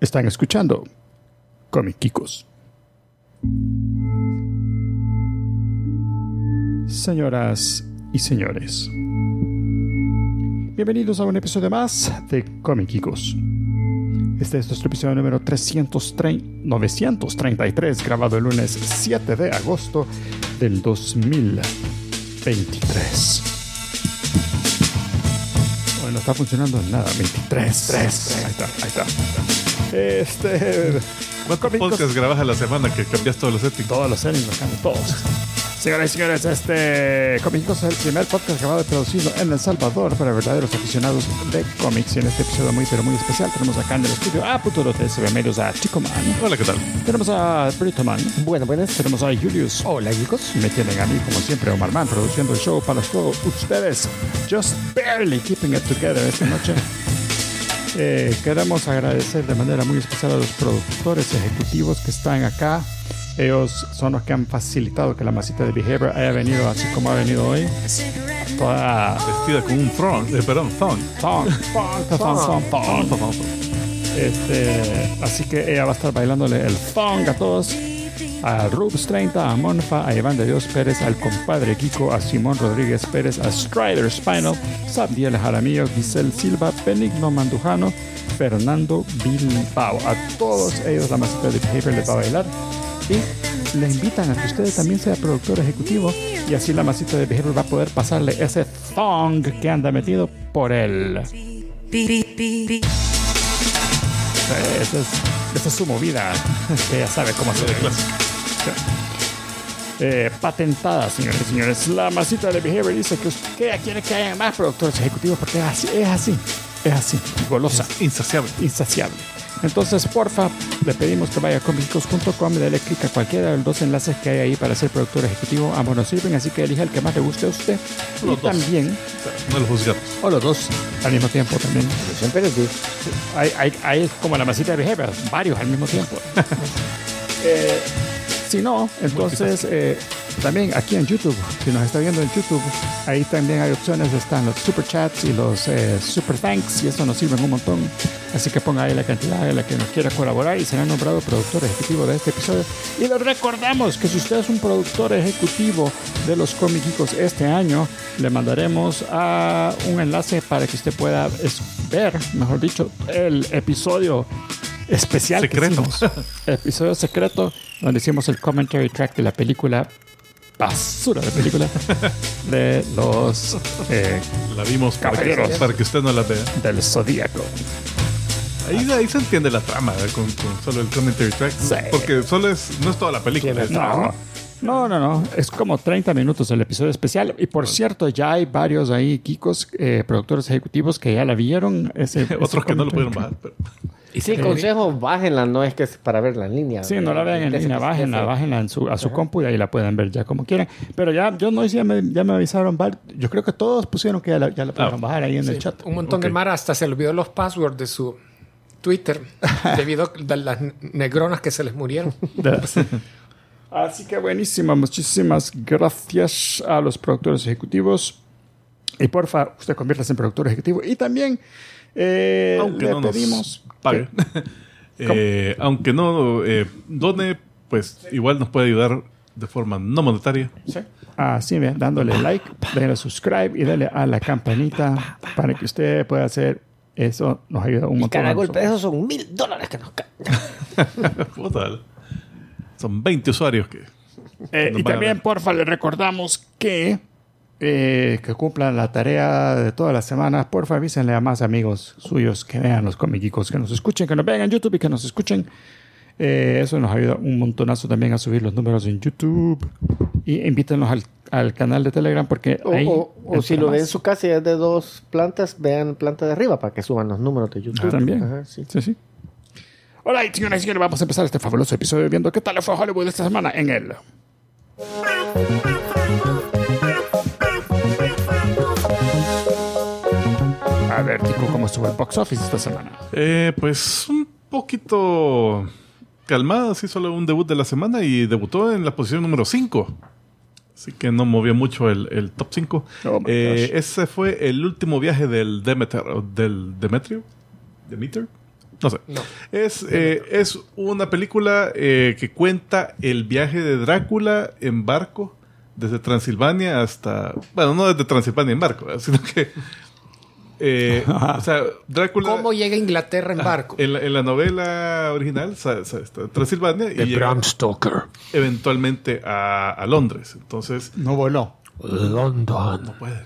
Están escuchando Comic Kikos. Señoras y señores, bienvenidos a un episodio más de Comic Kikos. Este es nuestro episodio número 330 933, grabado el lunes 7 de agosto del 2023. Bueno, no está funcionando nada, 23, 3, ahí está, ahí está. Este. ¿Cuántos podcasts grabas a la semana que cambias todos los settings? todos los settings, los cambio todos. Señoras y señores, este Cómicos es el primer podcast grabado y producido en El Salvador para verdaderos aficionados de cómics. Y en este episodio muy, pero muy especial tenemos acá en el estudio a Puturo Medios a Chico Man. Hola, ¿qué tal? Tenemos a Brito Man. Bueno, buenas. Tenemos a Julius. Hola, chicos. Me tienen a mí, como siempre, Omar Man, produciendo el show para todos ustedes. Just barely keeping it together esta noche. Eh, queremos agradecer de manera muy especial a los productores ejecutivos que están acá. Ellos son los que han facilitado que la masita de Behavior haya venido así como ha venido hoy. Toda Vestida con un thong, eh, perdón, thong, thong, thong, thong. Este, así que ella va a estar bailándole el thong a todos. A Rubs 30, a Monfa, a Iván de Dios Pérez, al compadre Kiko, a Simón Rodríguez Pérez, a Strider Spinal, Sabdiel Jaramillo, Giselle Silva, Benigno Mandujano, Fernando Bilbao. A todos ellos la masita de Behavior les va a bailar. Y le invitan a que usted también sea productor ejecutivo y así la masita de Behavior va a poder pasarle ese thong que anda metido por él. Esa es, esa es su movida. ya sabe cómo hacer. Eh, patentada, señores y señores. La masita de Behavior dice que usted quiere que haya más productores ejecutivos porque es así, es así, es así, golosa, Insaciable. insaciable. Entonces, porfa, le pedimos que vaya a comicicos.com y dele clic a cualquiera de los dos enlaces que hay ahí para ser productor ejecutivo. Ambos nos sirven, así que elija el que más le guste a usted. Y Los dos. también, no lo juzgamos. o los dos al mismo tiempo también. Siempre les digo. Hay, hay, hay como la masita de behavior, varios al mismo tiempo. Eh, si no, entonces eh, también aquí en YouTube, si nos está viendo en YouTube, ahí también hay opciones, están los super chats y los eh, super thanks y eso nos sirven un montón. Así que ponga ahí la cantidad de la que nos quiera colaborar y será nombrado productor ejecutivo de este episodio. Y les recordamos que si usted es un productor ejecutivo de los cómicos este año, le mandaremos a un enlace para que usted pueda ver, mejor dicho, el episodio especial que Secreto. episodio secreto donde hicimos el commentary track de la película basura de película de los eh, La vimos para que, Caballeros. para que usted no la vea. del zodíaco Ahí, ahí se entiende la trama ¿eh? con, con solo el commentary track. Sí. Porque solo es, no es toda la película. no no no no es como 30 minutos el episodio especial y por cierto ya hay varios ahí Kikos eh, productores ejecutivos que ya la vieron ese, ese Otros que no lo pudieron bajar. Pero, Y sí, consejo, bájenla, no es que es para verla en línea. Sí, no la vean en línea, bájenla, bájenla en su, a su compu y ahí la pueden ver ya como quieran. Pero ya, yo no ya me, ya me avisaron, yo creo que todos pusieron que ya la, ya la pudieron Ah. bajar ahí en el chat. Un montón de Mara hasta se le olvidó los passwords de su Twitter debido a las negronas que se les murieron. Así que buenísimo, muchísimas gracias a los productores ejecutivos. Y porfa, usted conviértase en productor ejecutivo. Y también eh, aunque le no nos pedimos pague. Eh, aunque no eh, done, pues igual nos puede ayudar de forma no monetaria. Sí. Así, ve, dándole like, denle subscribe y dale a la campanita para que usted pueda hacer eso. Nos ayuda un Y montón. cada a golpe de esos son mil dólares que nos caen. Son 20 usuarios que. Eh, y también, porfa, le recordamos que, eh, que cumplan la tarea de todas las semanas. Porfa, avísenle a más amigos suyos que vean los comiquicos, que nos escuchen, que nos vean en YouTube y que nos escuchen. Eh, eso nos ayuda un montonazo también a subir los números en YouTube. Y invítenlos al, al canal de Telegram porque O, ahí... o- o si lo ven en su casa y es de dos plantas, vean planta de arriba para que suban los números de YouTube. Ah, también. Ajá, sí. Sí, sí. Hola, señoras y señores, vamos a empezar este fabuloso episodio viendo qué tal fue Hollywood esta semana en él. A ver, Tico, ¿cómo estuvo el box office esta semana? Eh, pues un poquito calmada, sí, solo un debut de la semana y debutó en la posición número 5. Así que no movió mucho el, el top 5. Oh Eh, ese fue el último viaje del Demeter, del Demetrio. Demeter. No sé. No. Es, eh, es una película eh, que cuenta el viaje de Drácula en barco desde Transilvania hasta. Bueno, no desde Transilvania en barco, sino que. Eh, o sea, Drácula. ¿Cómo llega a Inglaterra en barco? En la, en la novela original Transilvania y Bram Stoker. eventualmente a, a Londres. Entonces, No voló. London. no puede.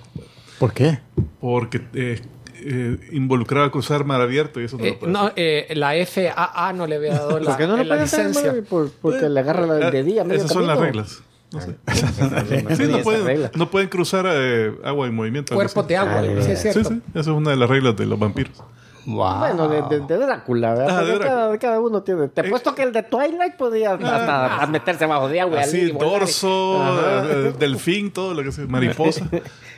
¿Por qué? Porque eh, eh, involucraba cruzar mar abierto y eso no Eh, lo puede. no, eh, la FAA no le había dado la, ¿Por qué no lo la licencia. Por- porque le agarra la de día. Eh, Esas son las reglas. No sé. Sí, Sí, no pueden, regla. no pueden cruzar eh, agua en movimiento. Cuerpos así. de agua, Ah, sí es veras. Sí, cierto. sí. Esa es una de las reglas de los vampiros. Wow. Bueno, de, de- de Drácula, ¿verdad? Ah, de cada, cada uno tiene. Te he Eh, puesto que el de Twilight podía hasta meterse bajo de agua. Y volar. dorso, Ajá. eh, delfín, todo lo que sea, mariposa.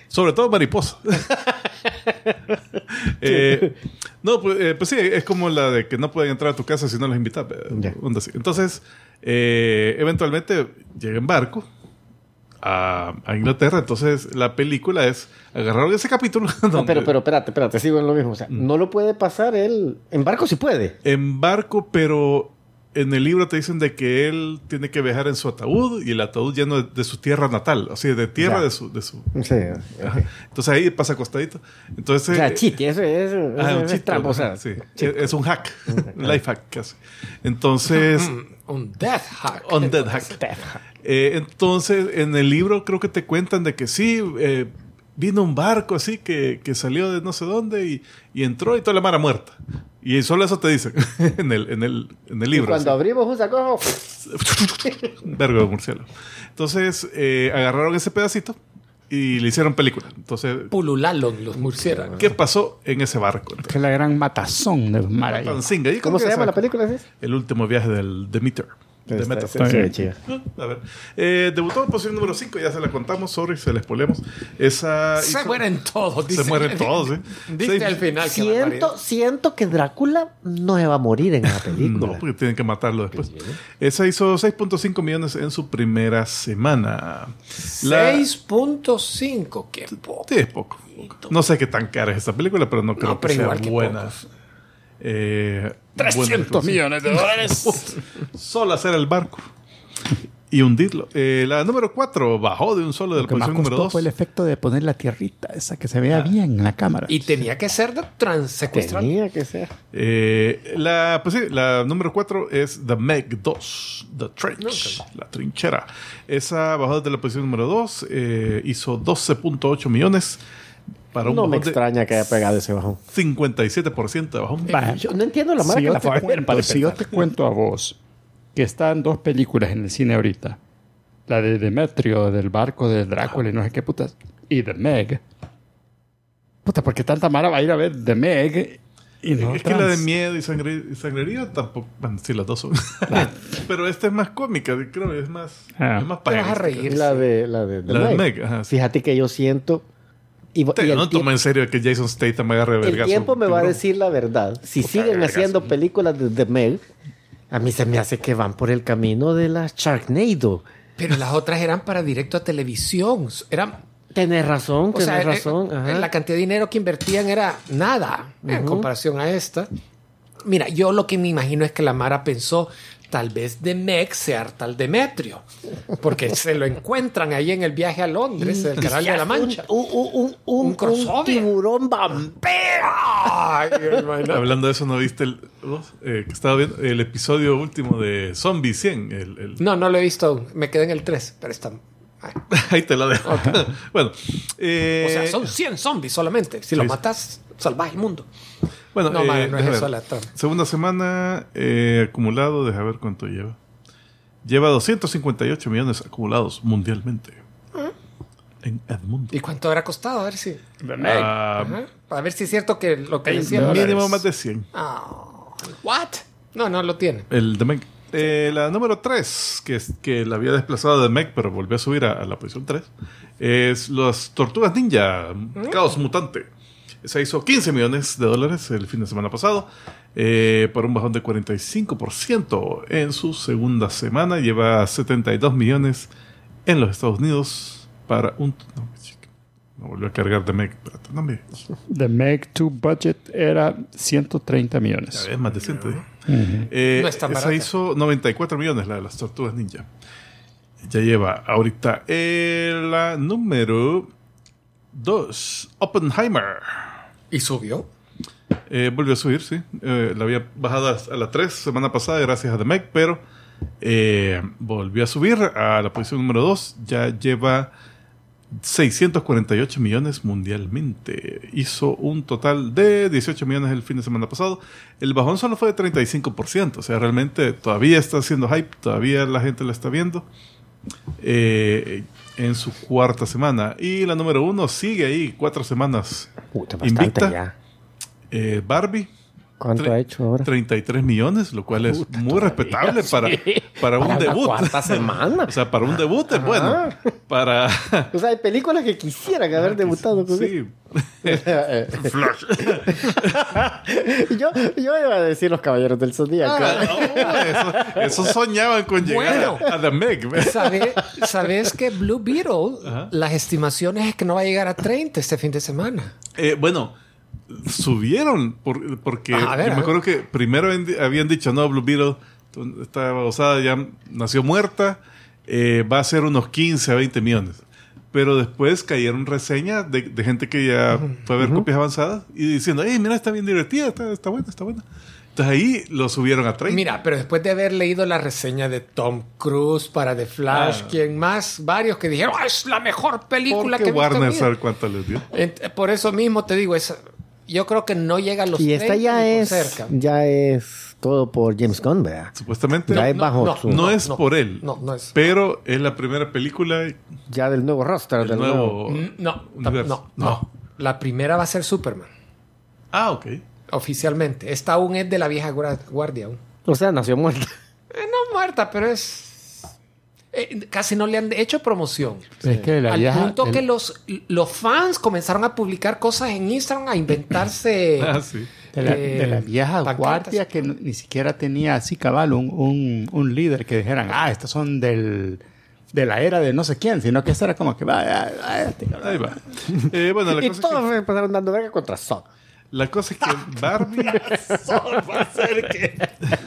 Sobre todo mariposa. Eh, no, pues, eh, pues sí, es como la de que no pueden entrar a tu casa si no los invitas. Entonces, eh, eventualmente llega en barco a, a Inglaterra. Entonces, la película es agarraron ese capítulo. No, pero, pero espérate, espérate, sigo en lo mismo. O sea, Mm. no lo puede pasar él. En barco sí puede. en barco, pero en el libro te dicen de que él tiene que viajar en su ataúd y el ataúd lleno de, de su tierra natal, o sea, de tierra Ya. de su, de su. Sí. Entonces ahí pasa acostadito. Entonces, O sea, eh, chiti, eso es. ah, eso un es chito, trampa, o sea, ajá, sí. Es un hack, un life hack casi. Entonces, Un death hack. on dead hack. Eh, entonces, en el libro creo que te cuentan de que sí, eh, vino un barco así que, que salió de no sé dónde y, y entró y toda la mara muerta. Y solo eso te dicen en el, en el, en el Y libro. cuando así. abrimos un saco, Vergo de murciélago. Entonces, eh, agarraron ese pedacito y le hicieron película. Entonces, Pulularon los murciélagos. ¿qué pasó en ese barco? Que es la gran matazón de mar ahí. Tanzinga. ¿Y ¿cómo se llama la película? ¿sí? El último viaje del Demeter. Chida. Ah, A ver. Eh, debutó en posición número 5, ya se la contamos, sorry, se la spoilemos. Esa Se hizo- mueren todos. Se dice. mueren todos, ¿eh? Dice al final que Siento, siento que Drácula no se va a morir en la película. No, porque tienen que matarlo después. Esa hizo 6.5 millones en su primera semana. La- 6.5. Qué poco. Sí, es poco. No sé qué tan cara es esta película, pero no creo No, que sea que buena. pocos. Eh, 300 buena- millones de dólares. Solo hacer el barco y hundirlo. Eh, la número 4 bajó de un solo de la posición número costó 2. fue el efecto de poner la tierrita, esa que se vea bien en la cámara. Y tenía que ser de transsecuestrar. Tenía que ser. Eh, la, pues sí, la número 4 es The Meg 2, The Trench, la trinchera. Esa bajó desde la posición número 2, hizo 12.8 millones para un No me extraña que haya pegado ese bajón. 57% de bajón. Va, Yo no entiendo la marca si que yo, la fue cuento, si yo te cuento a vos que están dos películas en el cine ahorita, la de Demetrio, del barco de Drácula y no sé qué putas, y The Meg, puta, ¿por qué tanta mara va a ir a ver The Meg y no es que la de trans? miedo y, sangre- y sangrería tampoco. Bueno, sí, las dos son. Pero esta es más cómica, creo, es más, Ah. es más Te vas a reír. La de, la de, La de Meg, ajá, sí. Fíjate que yo siento. Y, Te- y el, no toma en serio que Jason Statham me agarre el vergazo. tiempo me va a decir la verdad. Si siguen vergazo. haciendo películas de The Meg, a mí se me hace que van por el camino de la Sharknado. Pero las otras eran para directo a televisión. Eran, Tenés razón, o tenés sea, eh, razón. eh, ajá. la cantidad de dinero que invertían era nada en comparación a esta. Mira, yo lo que me imagino es que la Mara pensó, tal vez de Meg sea tal Demetrio, porque se lo encuentran ahí en el viaje a Londres, el canal de la Mancha. Un, un, un, un, Un un crossover. tiburón vampiro. Ay. Hablando de eso, ¿no viste el, vos? Eh, que estaba viendo el episodio último de Zombie 100? El, el- No, no lo he visto aún. Me quedé en el 3, pero está... ay. Ahí te lo dejo. bueno, eh, O sea, son 100 zombies solamente. Si sí, lo sí. matas, salvaje el mundo. Bueno, No, eh, madre, no es déjame eso la. Segunda semana eh, acumulado, deja ver cuánto lleva. Lleva 258 millones acumulados mundialmente. En Edmundo. ¿Y cuánto habrá costado? A ver si... The Meg. Ah. Para ver si es cierto que lo que Veinte decía... dólares. mínimo más de 100. Ah, ¿What? No, no lo tiene. El de Meg. Eh, la número 3, que, es, que la había desplazado de Meg, pero volvió a subir a, a la posición 3, es las Tortugas Ninja, Caos Mutante. Esa hizo 15 millones de dólares el fin de semana pasado, eh, por un bajón de 45% en su segunda semana. Lleva 72 millones en los Estados Unidos para un... no, No volvió a cargar de Meg. Espérate, no me. The Meg 2 budget era 130 Ya millones. ves, más decente. ¿eh? Eh, No es tan esa hizo 94 millones, la de las tortugas ninja. Ya lleva ahorita eh, la número 2, Oppenheimer. ¿Y subió? Eh, volvió a subir, sí. Eh, la había bajado a la 3 semana pasada gracias a The Meg, pero eh, volvió a subir a la posición número 2. Ya lleva 648 millones mundialmente. Hizo un total de 18 millones el fin de semana pasado. El bajón solo fue de 35%. O sea, realmente todavía está haciendo hype, todavía la gente la está viendo. eh, en su cuarta semana. Y la número uno sigue ahí, cuatro semanas Puta, bastante invicta. ya. Eh, Barbie, ¿Cuánto Tre- ha hecho ahora? 33 millones, lo cual es muy respetable para, para un Para la debut. cuarta semana. o sea, para un debut es bueno. Para. O sea, hay películas que quisieran haber debutado con sí. yo, yo iba a decir Los Caballeros del Zodíaco. Ah, no, eso, eso soñaban con llegar Bueno. a, a The Meg. ¿ves? ¿Sabe- ¿Sabes que Blue Beetle, las estimaciones es que no va a llegar a 30 este fin de semana? Eh, bueno, subieron por- porque Ah, ver, yo me acuerdo que primero habían di- habían dicho, no, Blue Beetle estaba usada, ya nació muerta, eh, va a ser unos 15 a 20 millones. Pero después cayeron reseñas de, de gente que ya fue a ver copias avanzadas y diciendo, hey, mira, está bien divertida, está, está buena, está buena. Entonces ahí lo subieron a 30. Mira, pero después de haber leído la reseña de Tom Cruise para The Flash, Ah. quien más, varios que dijeron, "Ah, es la mejor película porque que Warner vida". sabe cuánto les dio. Por eso mismo te digo, es, yo creo que no llega a los Y esta 30 ya ni por es, cerca. ya es todo por James Gunn, ¿verdad? Supuestamente Ya no, es bajo su- no es por él, No, no es. pero es la primera película Ya del nuevo roster, del del nuevo. nuevo Mm, No, universo. no, no. La primera va a ser Superman, Ah, ok. oficialmente. Esta aún es de la vieja guar- guardia. aún. O sea, nació muerta. Eh, no muerta, pero es... eh, casi no le han hecho promoción. Es que la Al vieja- punto el- que los, los fans comenzaron a publicar cosas en Instagram, a inventarse... Ah, sí. De la, eh, de la vieja pancartas. guardia que no- ni siquiera tenía así cabal un, un, un líder que dijeran, ah, estos son del, de la era de no sé quién, sino que esta era como que va, ah, ah, este. Ahí va. Eh, bueno, la Y cosa, es que, todos empezaron dando verga contra Saw. la cosa es que Barbie.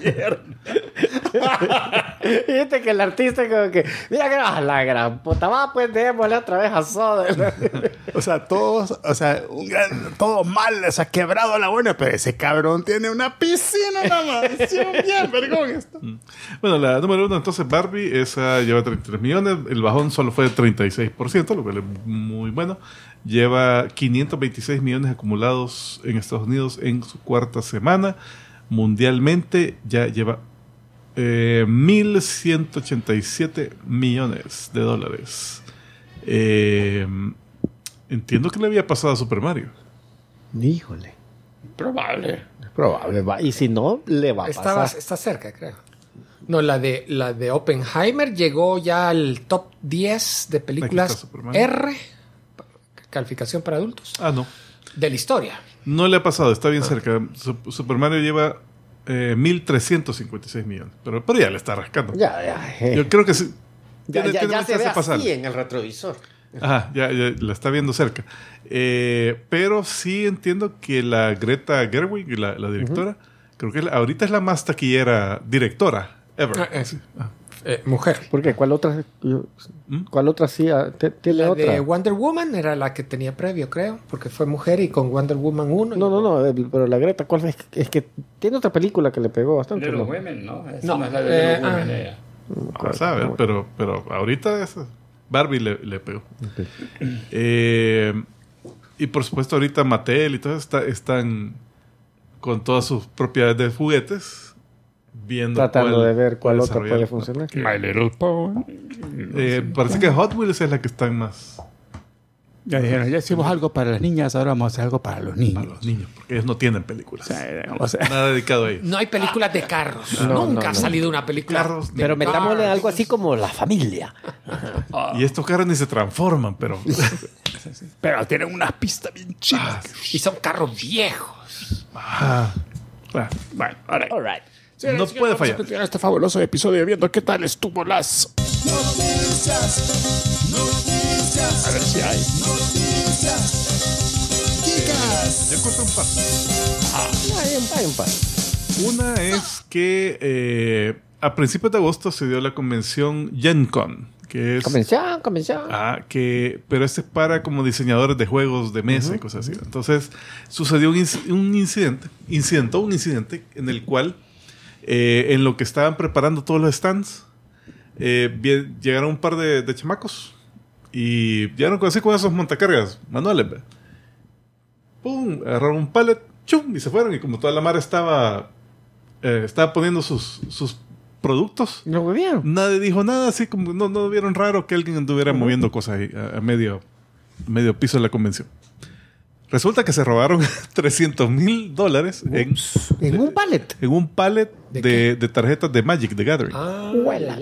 Y viste que el artista como que, mira que ah, la gran puta, va pues démosle otra vez a Saw. O sea, todos, o sea, un gran, todo mal, o sea, quebrado la buena, pero ese cabrón tiene una piscina, una mansión bien, vergón esto. bueno, la número uno, entonces Barbie, esa lleva 33 millones. El bajón solo fue de 36%, lo cual es muy bueno. Lleva 526 millones acumulados en Estados Unidos en su cuarta semana. Mundialmente ya lleva eh, 1.187 millones de dólares. Eh, entiendo que le había pasado a Super Mario. Híjole. Probable. Probable, va. Y si no, le va a Estaba, pasar. está cerca, creo. No, la de, la de Oppenheimer llegó ya al top 10 de películas. R, calificación para adultos, Ah, no. de la historia. No le ha pasado, está bien cerca. Su- Super Mario lleva eh, 1.356 millones. Pero, pero ya le está rascando. Ya, ya. eh. Yo creo que sí. ya, Tiene- ya, tiene ya mucha se ve chance de pasar. así en el retrovisor. Ajá, ya, ya la está viendo cerca. Eh, pero sí entiendo que la Greta Gerwig, la, la directora, creo que la- ahorita es la más taquillera directora ever. Ah, eh. Sí. Ah. Eh, mujer. ¿Por qué? ¿Cuál otra? ¿Mm? ¿Cuál otra sí? ah, ¿Tiene La otra? de Wonder Woman era la que tenía previo, creo, porque fue mujer y con Wonder Woman 1. No, no, no, eh, pero la Greta, ¿cuál es? Es que tiene otra película que le pegó bastante. Little ¿no? Women, ¿no? Esa No, no, es la de eh, Little Women, ah. ella. A saber, pero, pero ahorita es Barbie le, le pegó. Eh, y por supuesto ahorita Mattel y todo está, están con todas sus propiedades de juguetes viendo Tratando cuál de ver cuál otra puede funcionar. My Little Pony. Eh, parece que Hot Wheels es la que están más Ya dijeron, ya hicimos algo para las niñas, ahora vamos a hacer algo para los para niños. los niños, porque ellos no tienen películas. O sea, Nada dedicado a ellos. No hay películas de carros. No, Nunca no, ha no. salido una película. Carros, de Pero metámosle carros. algo así como la familia. Y estos carros ni se transforman, pero Pero tienen unas pistas bien chidas. Y son carros viejos. ah, ah, Bueno, ahora. All right. No puede fallar. este fabuloso episodio viendo qué tal estuvo las. Noticias, noticias, A ver si hay. noticias. Chicas. Yo encuentro un par. Hay un, hay un par. Una es que eh, a principios de agosto se dio la convención GenCon, que es... Convención, convención. Ah, que, pero este es para como diseñadores de juegos de mesa y cosas así. Entonces, sucedió un, un incidente, incidentó un incidente en el cual, eh, en lo que estaban preparando todos los stands, eh, vi- llegaron un par de, de chamacos y llegaron así con esos montacargas manuales. ¿ve? Pum, agarraron un pallet, chum, y se fueron. Y como toda la mar estaba, eh, estaba poniendo sus, sus productos, ¿Lo bebieron? Nadie dijo nada, así como no, no vieron raro que alguien anduviera moviendo cosas ahí a, a medio, medio piso de la convención. Resulta que se robaron 300 mil dólares en, En un pallet. en un pallet ¿De de, de tarjetas de Magic the Gathering. Ah, Huela,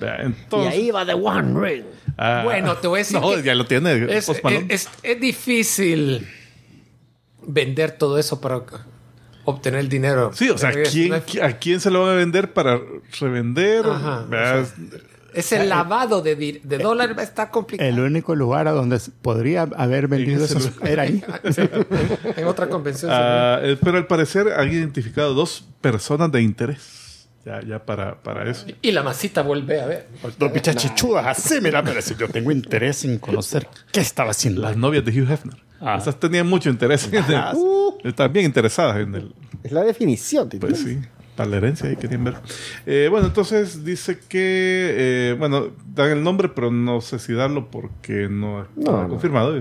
Vea, Y Entonces, ahí va The One Ring. ah, Bueno, te voy a decir No, que ya lo tiene. Es, es- es difícil vender todo eso para obtener el dinero. sí, o sea, Es- ¿quién, no es- ¿a quién se lo van a vender para revender? Ajá, Vea, Ese lavado de, di- de dólares va a estar complicado. El único lugar a donde podría haber vendido eso era ahí. En otra convención. eh, pero al parecer han identificado dos personas de interés. Ya, ya para, para eso. Y la masita vuelve a ver. Dos bichas chichudas así, mira, pero si yo tengo interés en conocer qué estaba haciendo. Las novias de Hugh Hefner. Ah. Esas tenían mucho interés en el, Ah, Estaban bien interesadas en el. Es la definición. ¿te Pues sí, para la herencia ahí querían ver. Eh, bueno, entonces dice que. eh, bueno, dan el nombre, pero no sé si darlo porque no No, no. confirmado.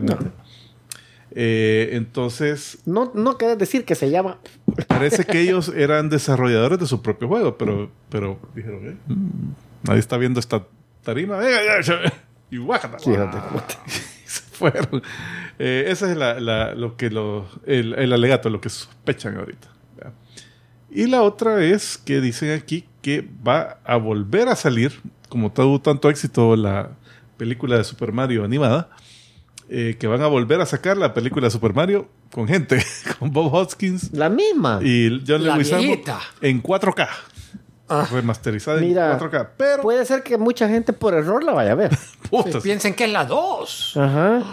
Eh, entonces, No, no querés decir que se llama. parece que ellos eran desarrolladores de su propio juego, pero, pero dijeron, eh, mm, nadie está viendo esta tarima. Y guácata. Se fueron. Ese es la- la- lo que lo, el, el alegato, lo que sospechan ahorita. Y la otra es que dicen aquí que va a volver a salir, como tuvo tanto éxito la película de Super Mario animada, eh, que van a volver a sacar la película de Super Mario con gente, con Bob Hoskins La misma. y John La viejita. en 4K. Ah. Remasterizada Mira, en 4K. Pero, Puede ser que mucha gente por error la vaya a ver. putas, Piensen que es la 2. Ajá.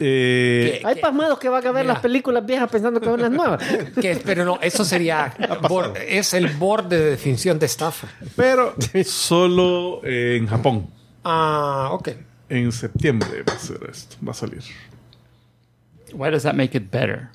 Eh, Hay pasmados que van a ver Mira. las películas viejas pensando que son las nuevas. Que, pero no, eso sería. bor- es el borde de definición de estafa. pero solo en Japón. Ah, ok. En septiembre va a ser esto, va a salir. Why does that make it better?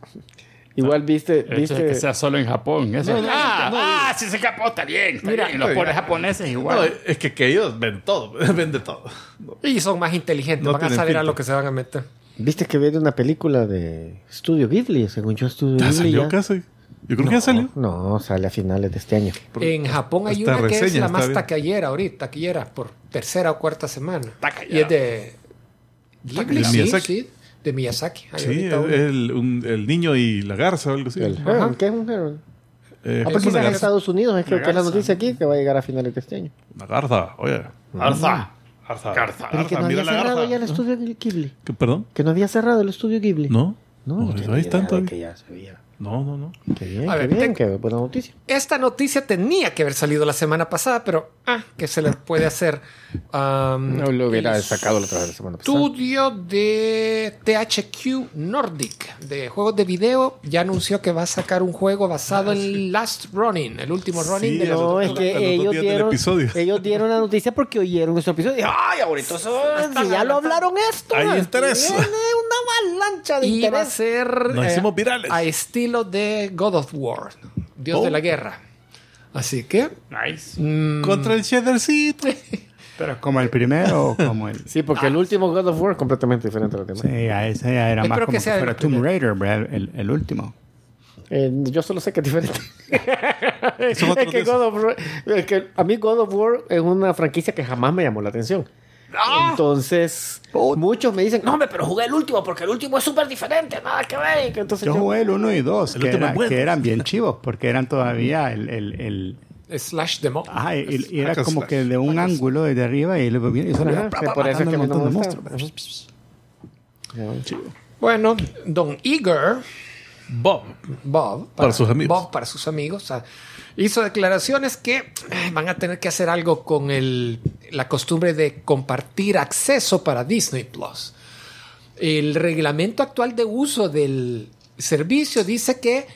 Igual viste, El hecho de viste. que sea solo en Japón. Eso. No, no, ah, no. ah, si se capó, está bien. Está Mira, bien. Los pobres japoneses No, igual. es que, que ellos ven todo, ven de todo. No. Y son más inteligentes, No van a saber a lo que se van a meter. Viste que viene una película de Studio Ghibli, según yo Studio ¿Ya Ghibli. salió ya. casi? Yo creo que ya salió. No, sale a finales de este año. En Japón hay una que es reseña la más bien. taquillera ahorita, taquillera por tercera o cuarta semana. Taquillera. Y es de Ghibli, De sí, Miyazaki. sí, de Miyazaki. Hay Sí, es el, un- el niño y la garza o algo así. El Ajá. Heron, ¿qué es un Heron? Eh, Ah, es pues una quizás en. Estados Unidos, es creo que es la garza. noticia aquí que va a llegar a finales de este año. Una garza, oye. Garza. Garza. Garza. Pero que no mira había la cerrado garza. ya el estudio Ghibli. ¿Qué, ¿Perdón? Que no había cerrado el estudio Ghibli. ¿No? No, No, tenía ahí están todavía. que ya se veía. No, no, no. Qué bien, A qué ver, bien, te- qué buena noticia. Esta noticia tenía que haber salido la semana pasada, pero ah, que se le puede hacer. um, No lo hubiera el sacado la otra vez la semana pasada. Estudio de THQ Nordic de juegos de video ya anunció que va a sacar un juego basado en Last Running, el último Running Sí, de los- No, es que los dos ellos dieron, episodio. ellos dieron la noticia porque oyeron nuestro episodio. y, Ay, ahorita eso, si ya lo hablaron esto. Hay interés. Tiene una avalancha de y va a interés. ser Nos eh, hicimos virales. a estilo de God of War, Dios Oh. de la guerra. Así que Nice. mm, Contra el cheddarcito. Pero como el primero o como el. Sí, porque el último God of War es completamente diferente a los demás. Sí, a ese ya era más como que sea fuera Tomb. Raider, el, el último. Eh, yo solo sé que es diferente. Es que God of War, es que a mí God of War es una franquicia que jamás me llamó la atención. Entonces, muchos me dicen, no, hombre, pero jugué el último porque el último es súper diferente, nada que ver. Y Entonces Yo jugué el 1 y 2, El que, era- que eran bien chivos, porque eran todavía el. el, el slash demo. ajá, y, y era Hack and como slash. que de un ángulo desde arriba y viene y que por eso es que no me gusta. Bueno, Don Eager Bob. Bob Para sus amigos. Bob para sus amigos. o sea, hizo declaraciones que eh, van a tener que hacer algo con el, la costumbre de compartir acceso para Disney Plus. El reglamento actual de uso del servicio dice que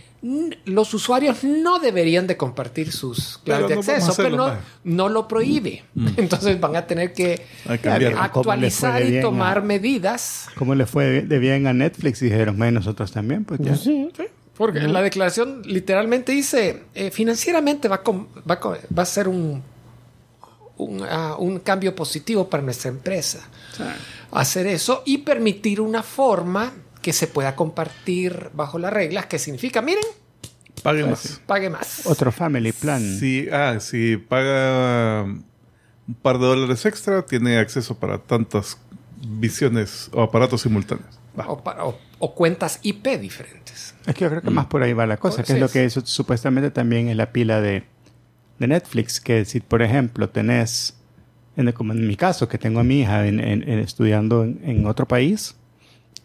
los usuarios no deberían de compartir sus claves Pero de no acceso, hacerlo, pero no, no lo prohíbe. Entonces van a tener que A cambiar. Ah, ¿Cómo le fue actualizar y tomar a- medidas. ¿Cómo le fue de bien a Netflix? Y dijeron, nosotros también, pues ya. Sí. Porque la declaración literalmente dice, eh, financieramente va a, com- va, a va a ser un, un, ah, un cambio positivo para nuestra empresa. Hacer eso y permitir una forma que se pueda compartir bajo las reglas, que significa, miren, Pague más. pague más. Otro family plan. Si, ah, si paga um, un par de dólares extra, tiene acceso para tantas visiones o aparatos simultáneos. O, para- o- o cuentas IP diferentes. Es que yo creo que más por ahí va la cosa, Pues que es sí. lo que su- supuestamente también es la pila de, de Netflix, que si por ejemplo tenés, en el- como en mi caso, que tengo a mi hija en- en- en estudiando en, en otro país,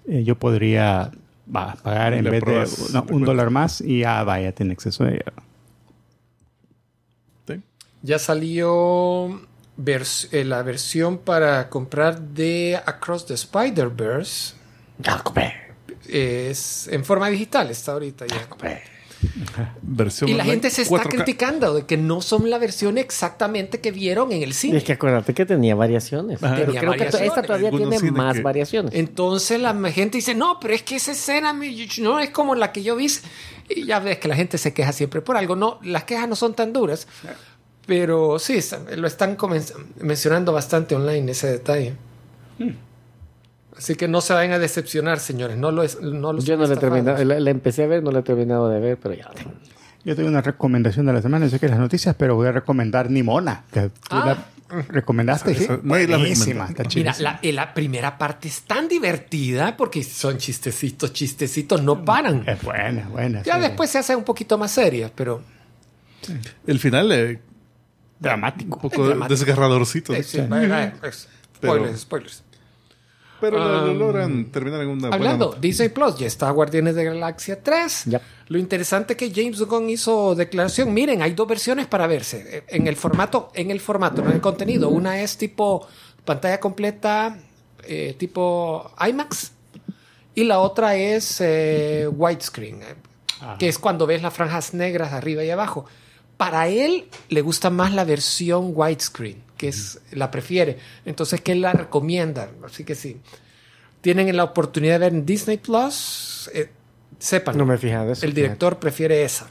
eh, yo podría pagar en Le vez de no, un dólar más y ya vaya, tiene acceso a ella. ¿Sí? Ya salió vers- eh, la versión para comprar de Across the Spider-Verse. Ya, compré. Es en forma digital, está ahorita ya. Compré. Versión Y la online, gente se está 4K. criticando de que no son la versión exactamente que vieron en el cine. es que acuérdate que tenía variaciones. Ajá. Tenía creo que esta todavía Algunos tiene más que- variaciones. Entonces la gente dice, no, pero es que esa escena me- no es como la que yo vi. Y ya ves que la gente se queja siempre por algo. No, las quejas no son tan duras. Pero sí, lo están mencionando bastante online ese detalle. Así que no se vayan a decepcionar, señores. No lo es, no los Yo no la he terminado, la, la empecé a ver, no la he terminado de ver, pero ya. Yo tengo una recomendación de la semana, sé que las noticias, pero voy a recomendar Nimona, que tú Ah. la recomendaste. ¿sí? La Buenísima, está Mira, la, eh, la primera parte es tan divertida porque son chistecitos, chistecitos, no paran. Es buena, buena. Ya sí. después se hace un poquito más seria, pero El final eh, Dramático. un poco Es dramático. desgarradorcito. ¿no? sí, es- Pero- spoilers, spoilers. Pero lo, lo Um, logran terminar en una buena Hablando, nota. Disney Plus ya está Guardianes de la Galaxia 3. Ya. Lo interesante que James Gunn hizo declaración. Miren, hay dos versiones para verse. Eh, En el formato, en el formato, no en el contenido. Una es tipo pantalla completa, eh, tipo IMAX. Y la otra es eh, widescreen, eh, que es cuando ves las franjas negras arriba y abajo. Para él le gusta más la versión widescreen, que es la prefiere. Entonces, que él la recomienda. Así que sí. Tienen la oportunidad de ver en Disney Plus. eh, sepan. No me he fijado eso. El director prefiere esa.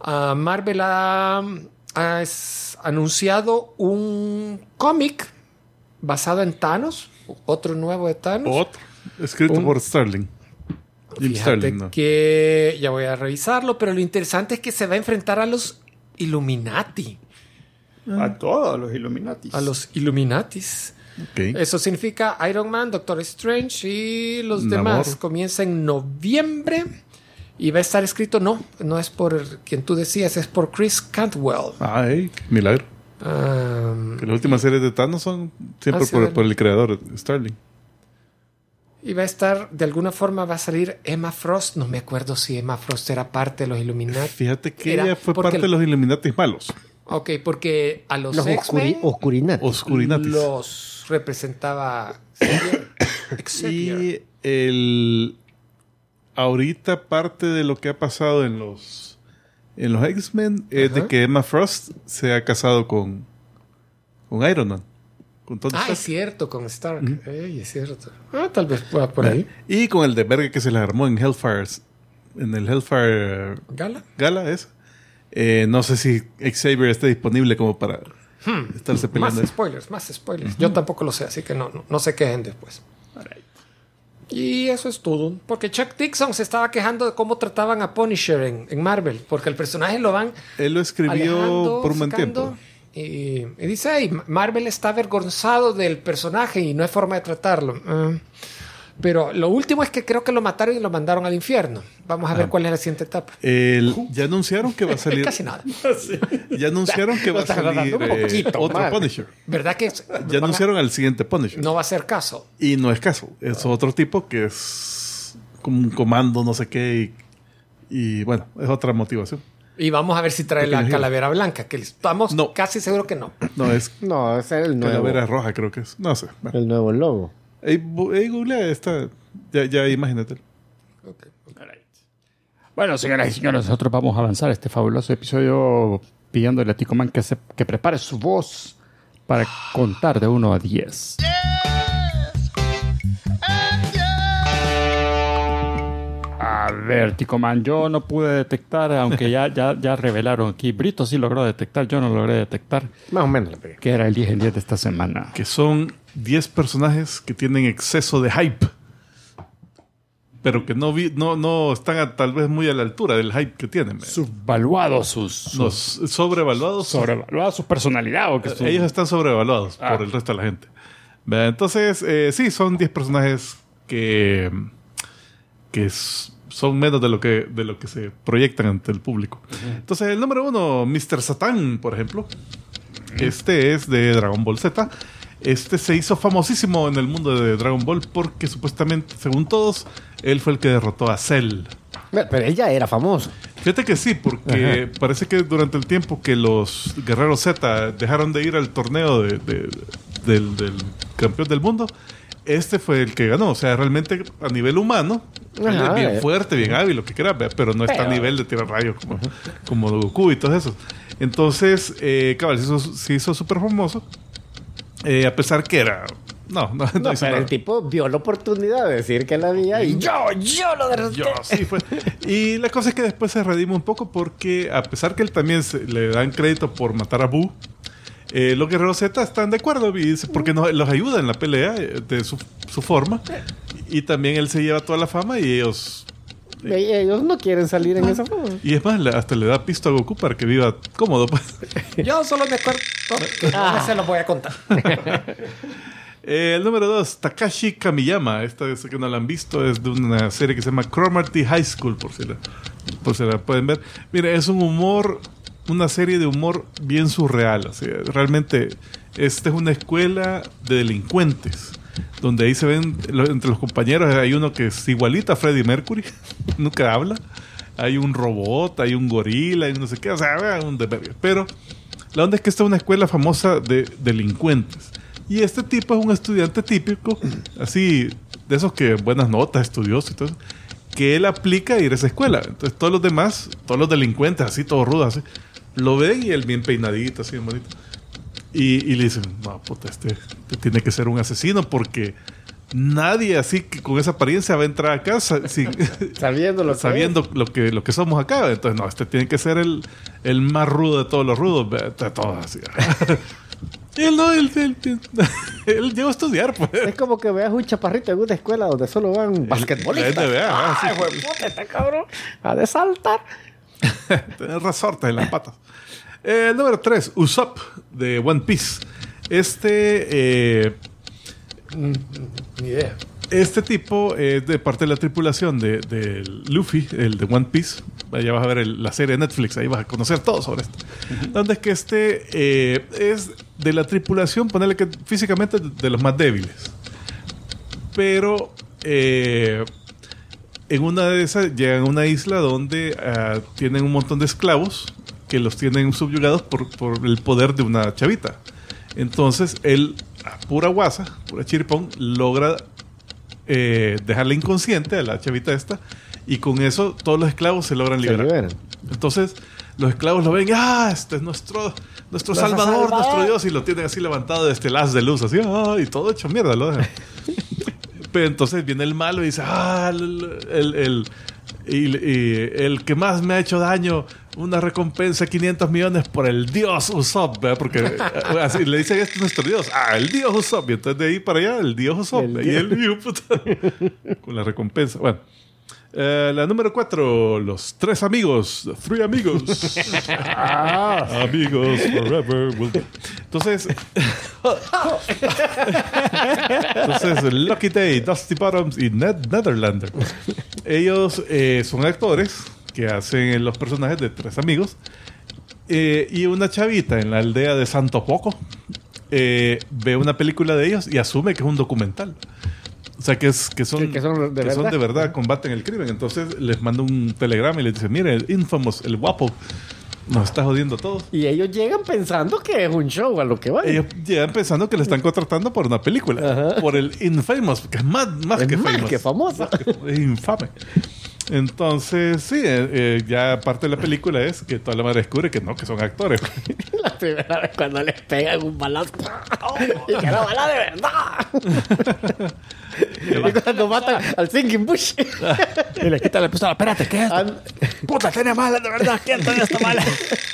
Ah, Marvel ha, anunciado un cómic basado en Thanos, otro nuevo de Thanos. Otro, escrito Un- por Starling. Jim Fíjate que ya voy a revisarlo, pero lo interesante es que se va a enfrentar a los Illuminati, A todos los Illuminati. a los Illuminatis. Ok. Eso significa Iron Man, Doctor Strange y los Namor. demás. Comienza en noviembre y va a estar escrito, no, no es por quien tú decías, es por Chris Cantwell. Ay, qué milagro. Um, Que las últimas series de Thanos son siempre Ah, sí, por, por el creador, Starling. Y va a estar, de alguna forma va a salir Emma Frost. No me acuerdo si Emma Frost era parte de los Illuminati. Fíjate que Era ella fue parte el- de los Illuminati malos. Ok, porque a los, Los oscuri, X-Men oscurinatis. Oscurinatis. los representaba Xavier. Y el ahorita parte de lo que ha pasado en los en los X-Men es de que Emma Frost se ha casado con con Iron Man. Con Tony Ah, Stark. es cierto, con Stark. Ey, es cierto. Ah, tal vez pueda por ahí. Y con el de verga que se le armó en Hellfire en el Hellfire Gala. Gala es eh, no sé si Xavier está disponible como para estarse Más peleando. spoilers, más spoilers. Yo tampoco lo sé, así que no, no, no se quejen después. Y eso es todo. Porque Chuck Dixon se estaba quejando de cómo trataban a Punisher en, en Marvel. Porque el personaje lo van Él lo escribió por un buen tiempo. Y, y dice, "Hey, Marvel está avergonzado del personaje y no hay forma de tratarlo. Ah. pero lo último es que creo que lo mataron y lo mandaron al infierno. Vamos a Ah. ver cuál es la siguiente etapa. El- ya anunciaron que va a salir Casi nada. ya anunciaron que va a salir eh, otro mal. Punisher. ¿Verdad que Ya van a- anunciaron al siguiente Punisher. no va a ser caso? Y no es caso. Es otro tipo que es como un comando, no sé qué. Y, y, bueno, es otra motivación. Y vamos a ver si trae la calavera blanca, que estamos No. casi seguro que no. No, es No, es el nuevo. calavera roja, creo que es. No sé. Bueno, El nuevo logo. Ahí, bu- ahí googlea esta. Ya, ya imagínate. Bueno, señoras y señores, nosotros vamos a avanzar este fabuloso episodio pidiéndole a Tico Man que, se, que prepare su voz para contar de 1 a 10. A ver, Tico Man, yo no pude detectar, aunque ya, ya, ya revelaron aquí. Brito sí logró detectar, yo no logré detectar Más o menos le pegué. que era el 10 en 10 de esta semana. Que son 10 personajes que tienen exceso de hype. Pero que no, vi, no, no están a- tal vez muy a la altura del hype que tienen. Subvaluados sus, sus sobrevaluados. sobrevaluada su personalidad o que su- Ellos están sobrevaluados Ah. por el resto de la gente. Ve, Entonces, eh, sí, son 10 personajes que, que son menos de lo que, de lo que se proyectan ante el público. Entonces, el número uno, Mr. Satan, por ejemplo. Este es de Dragon Ball Z. Este se hizo famosísimo en el mundo de Dragon Ball porque supuestamente, según todos, él fue el que derrotó a Cell. Pero él ya era famoso. Fíjate que sí, porque parece que durante el tiempo que los guerreros Z dejaron de ir al torneo de- de- del, del campeón del mundo, este fue el que ganó. O sea, realmente a nivel humano, él es bien eh. fuerte, bien hábil, lo que quieras, pero no está a nivel de tirar rayos como, como Goku y todo eso. Entonces, eh, cabal, se hizo, súper famoso, eh, a pesar que era... No, no, no pero el tipo vio la oportunidad de decir que la había y yo, yo lo derroté. Yo, sí fue. Y la cosa es que después se redima un poco porque, a pesar que él también se- le dan crédito por matar a Boo, eh, los guerreros Z están de acuerdo y dice- porque los ayuda en la pelea eh, de su, su forma. Y también él se lleva toda la fama y ellos. Y ellos no quieren salir en esa forma. Y es más, hasta le da pisto a Goku para que viva cómodo. Pues. Yo solo me acuerdo que no se los voy a contar. Eh, el número 2, Takashi Kamiyama. Esta es que no la han visto, es de una serie que se llama Cromarty High School, por si la, por si la pueden ver. Mira, es un humor, una serie de humor bien surreal. O sea, realmente, esta es una escuela de delincuentes. Donde ahí se ven, entre los compañeros hay uno que es igualita a Freddie Mercury, nunca habla. Hay un robot, hay un gorila, hay no sé qué, o sea, un desvergue. Pero la onda es que esta es una escuela famosa de delincuentes. Y este tipo es un estudiante típico, así, de esos que buenas notas, estudiosos y todo que él aplica a ir a esa escuela. Entonces todos los demás, todos los delincuentes, así, todos rudos, así, lo ven y él bien peinadito, así, bonito. Y, y le dicen, no, puta, este, este tiene que ser un asesino porque nadie así que con esa apariencia va a entrar a casa sin, Sabiendo lo que sabiendo lo que, lo que somos acá. Entonces, no, este tiene que ser el, el más rudo de todos los rudos. De todos así. y él no, él, él, él- él llegó a estudiar, pues. Es como que veas un chaparrito en una escuela donde solo van basquetbolistas. sí. Ay, güey, puta, está cabrón. A de saltar. Tener resortes en las patas. Eh, número 3, Usopp de One Piece. Este, eh, este tipo es de parte de la tripulación de, de Luffy, el de One Piece. Ya vas a ver el- la serie de Netflix, ahí vas a conocer todo sobre esto. Donde es que este eh, es de la tripulación, ponerle que físicamente de los más débiles. Pero eh, en una de esas llegan a una isla donde ah, tienen un montón de esclavos que los tienen subyugados por, por el poder de una chavita. Entonces él, a pura guasa, pura chiripón, logra eh, dejarla inconsciente a la chavita esta y con eso todos los esclavos se logran Se liberar. liberan. Entonces los esclavos lo ven, ah, este es nuestro, nuestro salvador, nuestro Dios, y lo tienen así levantado de este haz de luz, así, ah, y todo hecho mierda, lo dejan. Pero entonces viene el malo y dice, ah, el, el, el- y- y el que más me ha hecho daño, una recompensa de 500 millones por el dios Usopp, ¿verdad? Porque eh, así le dicen, este es nuestro dios, ah, el dios Usopp, y entonces de ahí para allá, el dios Usopp, El y él, puta, con la recompensa. Bueno. Eh, la número 4, los tres amigos, three amigos. amigos forever. will be. Entonces, entonces Lucky Day, Dusty Bottoms y Ned Netherlander. Ellos eh, son actores que hacen los personajes de tres amigos. Eh, y una chavita en la aldea de Santo Poco eh, ve una película de ellos y asume que es un documental. O sea, que, es, que, son, Que- son de que son verdad. de verdad, combaten el crimen. Entonces les manda un telegrama y les dice, mire, el infamous, el guapo, nos está jodiendo a todos. Y ellos llegan pensando que es un show a lo que van. Ellos llegan pensando que le están contratando por una película, Ajá. por el Infamous, que es más, más Es que más famous. que famosa. Es infame. Entonces, sí, eh, eh, ya parte de la película es que toda la madre descubre que no, que son actores. La primera vez cuando les pegan un balazo. y que era bala de verdad. y cuando matan al Thinking Bush. Y le quita la pistola. Espérate, ¿qué es esto? An- Puta, tiene mala, de verdad. ¿Quién tiene esta mala?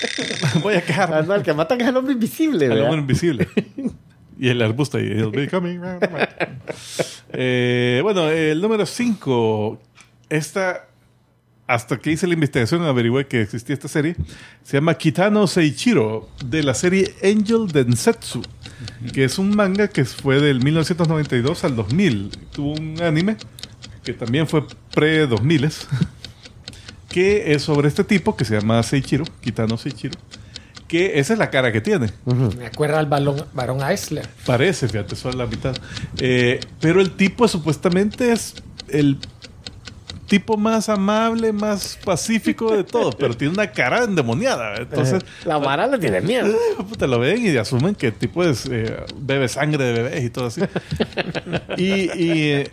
Voy a quejarme. ah, no, el que matan es el hombre invisible, El ¿verdad? hombre invisible. Y el arbusto ahí. He'll be coming round the back. Eh, bueno, el número 5. Esta, hasta que hice la investigación, averigüé que existía esta serie. Se llama Kitano Seichiro, de la serie Angel Densetsu, que es un manga que fue del 1992 al 2000. Tuvo un anime que también fue pre-2000, que es sobre este tipo que se llama Seichiro, Kitano Seichiro, que esa es la cara que tiene. Me acuerda al balón, varón Eisler. Parece, fíjate, solo la mitad. Eh, pero el tipo supuestamente es el tipo más amable, más pacífico de todos, pero tiene una cara endemoniada. Entonces, La vara le tiene miedo. eh, puta, lo ven y asumen que el tipo es eh, bebe sangre de bebés y todo así. y, y, eh,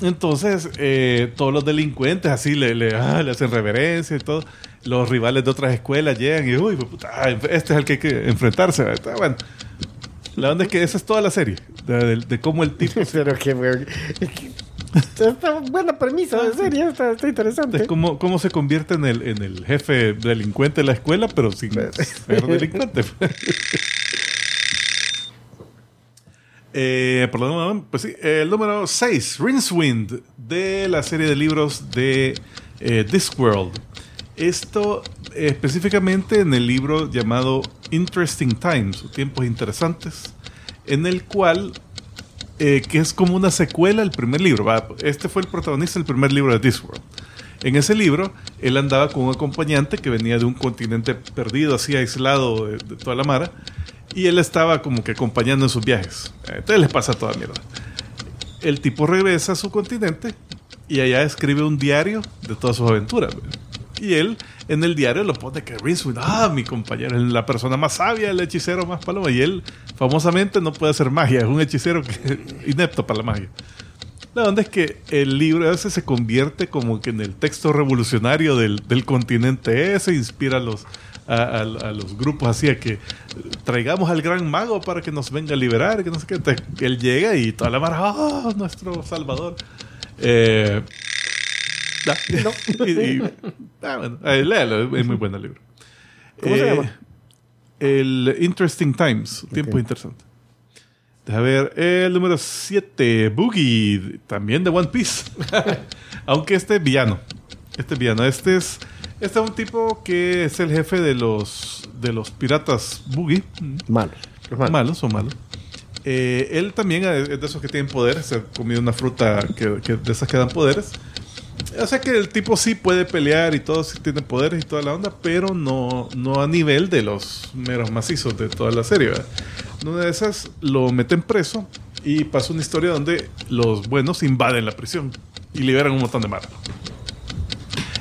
entonces eh, todos los delincuentes así le, le, ah, le hacen reverencia y todo. Los rivales de otras escuelas llegan y, uy, puta, ah, este es el que hay que enfrentarse. Está bueno. La onda es que esa es toda la serie, de, de- de cómo el tipo Pero que. Está buena premisa de serie, está, está interesante. es cómo, cómo se convierte en el, en el jefe delincuente de la escuela, pero sin ser delincuente. Eh, perdón, pues sí, el número 6, Rincewind, de la serie de libros de eh, Discworld. Esto eh, específicamente en el libro llamado Interesting Times, o Tiempos Interesantes, en el cual eh, que es como una secuela al primer libro. Este fue el protagonista del primer libro de Discworld. En ese libro, él andaba con un acompañante que venía de un continente perdido, así aislado de, de toda la mara, y él estaba como que acompañando en sus viajes. Eh, Entonces les pasa toda mierda. El tipo regresa a su continente y allá escribe un diario de todas sus aventuras. ¿ve? Y él en el diario lo pone que Rincewind, ah, mi compañero, es la persona más sabia, el hechicero más paloma. Y él famosamente no puede hacer magia, es un hechicero que, inepto para la magia. La onda es que el libro ese se convierte como que en el texto revolucionario del, del continente ese, inspira a los, a, a- a los grupos así a que traigamos al gran mago para que nos venga a liberar, que no sé qué. Entonces, él llega y toda la mara, ¡ah, nuestro salvador! Eh, da. y, y- ah, bueno, eh, léalo, es muy bueno el libro. ¿Cómo se Eh, llama? El Interesting Times, tiempo Ok. interesante. Deja ver, el número 7, Boogie, también de One Piece. Aunque este es villano. Este es villano. Este es, este es un tipo que es el jefe de los, de los piratas Boogie. Malos. Los malos. Malos, son malos. Eh, él también es de esos que tienen poderes. Se ha comido una fruta que, que de esas que dan poderes. O sea que el tipo sí puede pelear y todo, sí tiene poderes y toda la onda, pero no, no a nivel de los meros macizos de toda la serie. ¿verdad? En Una de esas lo meten preso y pasa una historia donde los buenos invaden la prisión y liberan un montón de malos.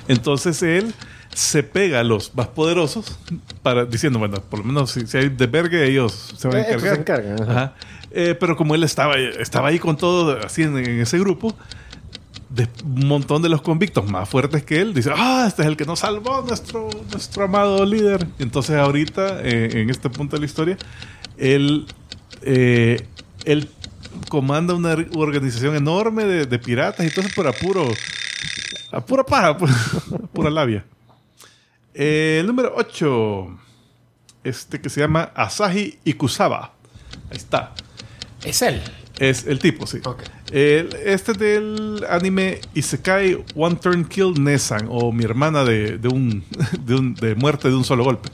Entonces él se pega a los más poderosos para diciendo, bueno, por lo menos si, si hay de verga ellos se van a Eh, encargar. se encargan, ajá. Ajá. Eh, pero como él estaba, estaba ahí con todo, así en, en ese grupo, de un montón de los convictos más fuertes que él, dice, ah, este es el que nos salvó, nuestro, nuestro amado líder. Entonces ahorita, eh, en este punto de la historia, él, eh, él comanda una or- organización enorme de, de piratas y eso por a puro, a pura paja, a pura labia. Eh, el número 8, este que se llama Asahi Ikusaba. Ahí está. Es él. Es el tipo, sí. Ok. El- este del anime Isekai One Turn Kill Nesan o mi hermana de, de un, de un- de muerte de un solo golpe.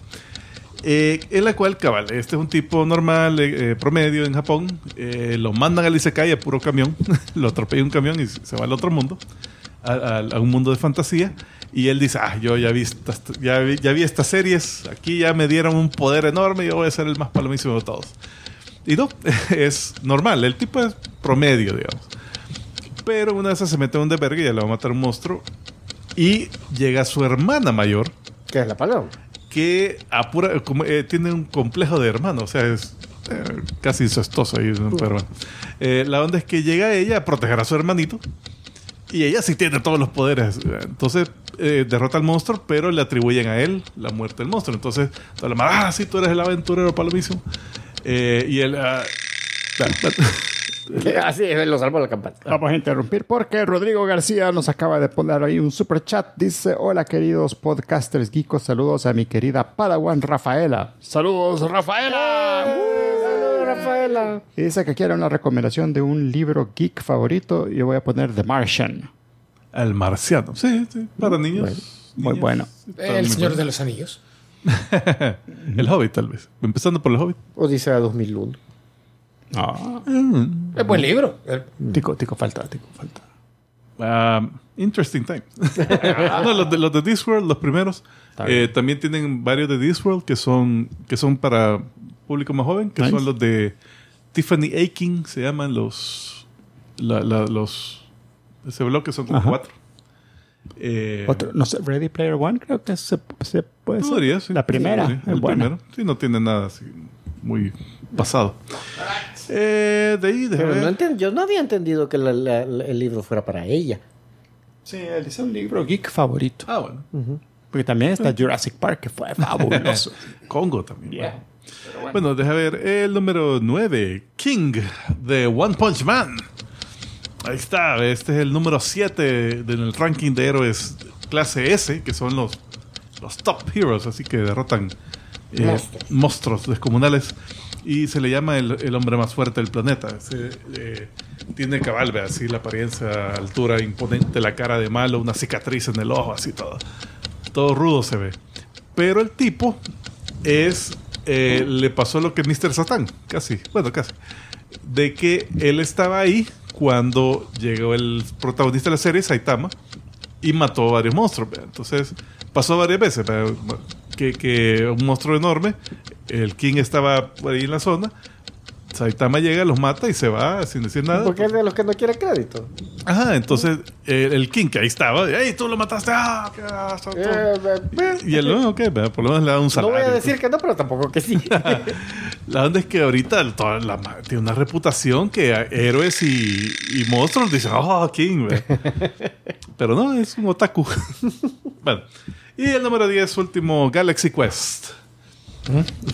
Eh, en la cual, cabal, este es un tipo normal, eh, eh, promedio en Japón. eh, lo mandan al Isekai a puro camión. lo atropella un camión y se va al otro mundo. A, a- a un mundo de fantasía. Y él dice, ah, yo ya vi, estas, ya, vi, ya vi estas series. Aquí ya me dieron un poder enorme. Yo voy a ser el más palomísimo de todos. Y no, es normal. El tipo es promedio, digamos. Pero una esas se mete en un desvergue y ya le va a matar un monstruo. Y llega su hermana mayor, ¿Qué es la paloma? que que apura, como, eh, tiene un complejo de hermano, o sea, es eh, casi incestuoso ahí, ¿no? pero. Eh, la onda es que llega ella a proteger a su hermanito y ella sí tiene todos los poderes. Entonces eh, derrota al monstruo, pero le atribuyen a él la muerte del monstruo. Entonces, toda la mara, ah, sí, tú eres el aventurero para lo mismo. Eh, y él. ah, Así es, lo salvo la campana. Vamos a interrumpir porque Rodrigo García nos acaba de poner ahí un super chat. Dice: Hola, queridos podcasters geekos. Saludos a mi querida Padawan Rafaela. Saludos, Rafaela. Saludos, Rafaela. Y dice que quiere una recomendación de un libro geek favorito. Yo voy a poner The Martian. el marciano. Sí, sí, para niños. Muy niñas. bueno. Está El Señor bueno. de los Anillos. el Hobbit, tal vez. Empezando por el Hobbit. Odisea 2001. Ah, Es buen libro. Eh, tico, tico, falta, tico, falta. Um, interesting time. no, los, de, los de Discworld, los primeros, eh, también tienen varios de Discworld que son, que son para público más joven, que Nice. son los de Tiffany Aking, se llaman los. la- la- los ese bloque son como Ajá. cuatro. Eh, Otro, no sé, Ready Player One, creo que se, se puede ser. podría, sí. La primera, Sí, es el buena. primero. Sí, no tiene nada así muy pasado. Eh, de ahí, de Pero no yo no había entendido que la- la- la- el libro fuera para ella. Sí, él es un libro geek favorito. Ah, bueno. Porque también está Jurassic Park, que fue fabuloso. Congo también. Yeah. Bueno, deja ver. El número 9, King de One Punch Man. Ahí está. Este es el número 7 del ranking de héroes clase S, que son los, los top heroes, así que derrotan eh, Monstruos. monstruos descomunales. Y se le llama el, el hombre más fuerte del planeta. Ese, eh, tiene cabal, ve, así la apariencia, altura imponente, la cara de malo, una cicatriz en el ojo, así todo. Todo rudo se ve. Pero el tipo es. eh, le pasó lo que Mr. Satan, casi. Bueno, casi. De que él estaba ahí cuando llegó el protagonista de la serie, Saitama, y mató a varios monstruos. Entonces, pasó varias veces. ¿ve? Que, un monstruo enorme, el King estaba ahí en la zona. Saitama llega, los mata y se va sin decir nada. Porque es de los que no quiere crédito. Ajá, entonces eh, el King que ahí estaba, ¡Ey, tú lo mataste! ¡Ah! qué asco, tú". Eh, eh, Y él, no, ok, por lo menos le da un no salario. voy a decir que no, pero tampoco que sí. La onda es que ahorita toda la ma- tiene una reputación que héroes y, y monstruos dicen, oh, King, ve". Pero no, es un otaku. bueno, y el número 10, último, Galaxy Quest.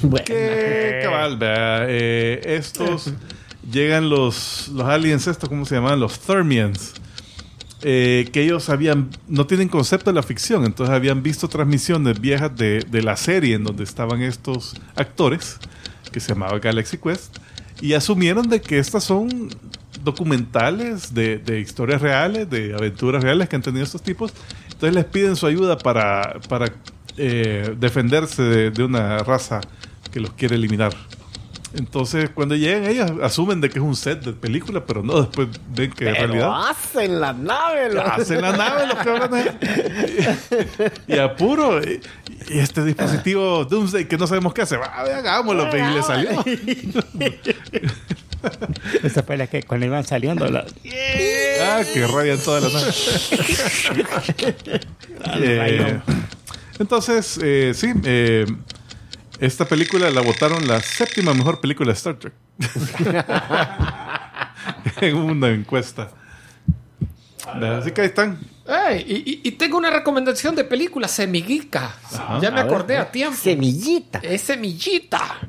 Bueno, Que cabal, vea, eh, estos llegan los, los aliens, estos, ¿cómo se llaman? Los Thermians. eh, que ellos habían, no tienen concepto de la ficción, entonces habían visto transmisiones viejas de, de la serie en donde estaban estos actores, que se llamaba Galaxy Quest, y asumieron de que estas son documentales de, de historias reales, de aventuras reales que han tenido estos tipos. Entonces les piden su ayuda para, para eh, defenderse de, de una raza que los quiere eliminar. Entonces, cuando llegan ellos, asumen de que es un set de película, pero no, después ven que en realidad hacen la nave. lo- hacen la nave los cabrones. y apuro. Y, y este dispositivo Doomsday que no sabemos qué hace, va, hagámoslo, y le salió. Esa fue la que cuando iban saliendo. la- ah, que rayan toda la nave. Eh, entonces, eh, sí, eh, esta película la votaron la séptima mejor película de Star Trek. en una encuesta. Así que ahí están. Y, tengo una recomendación de película, Semiguica. Ya me A ver, acordé a tiempo. Semillita. Es Semillita.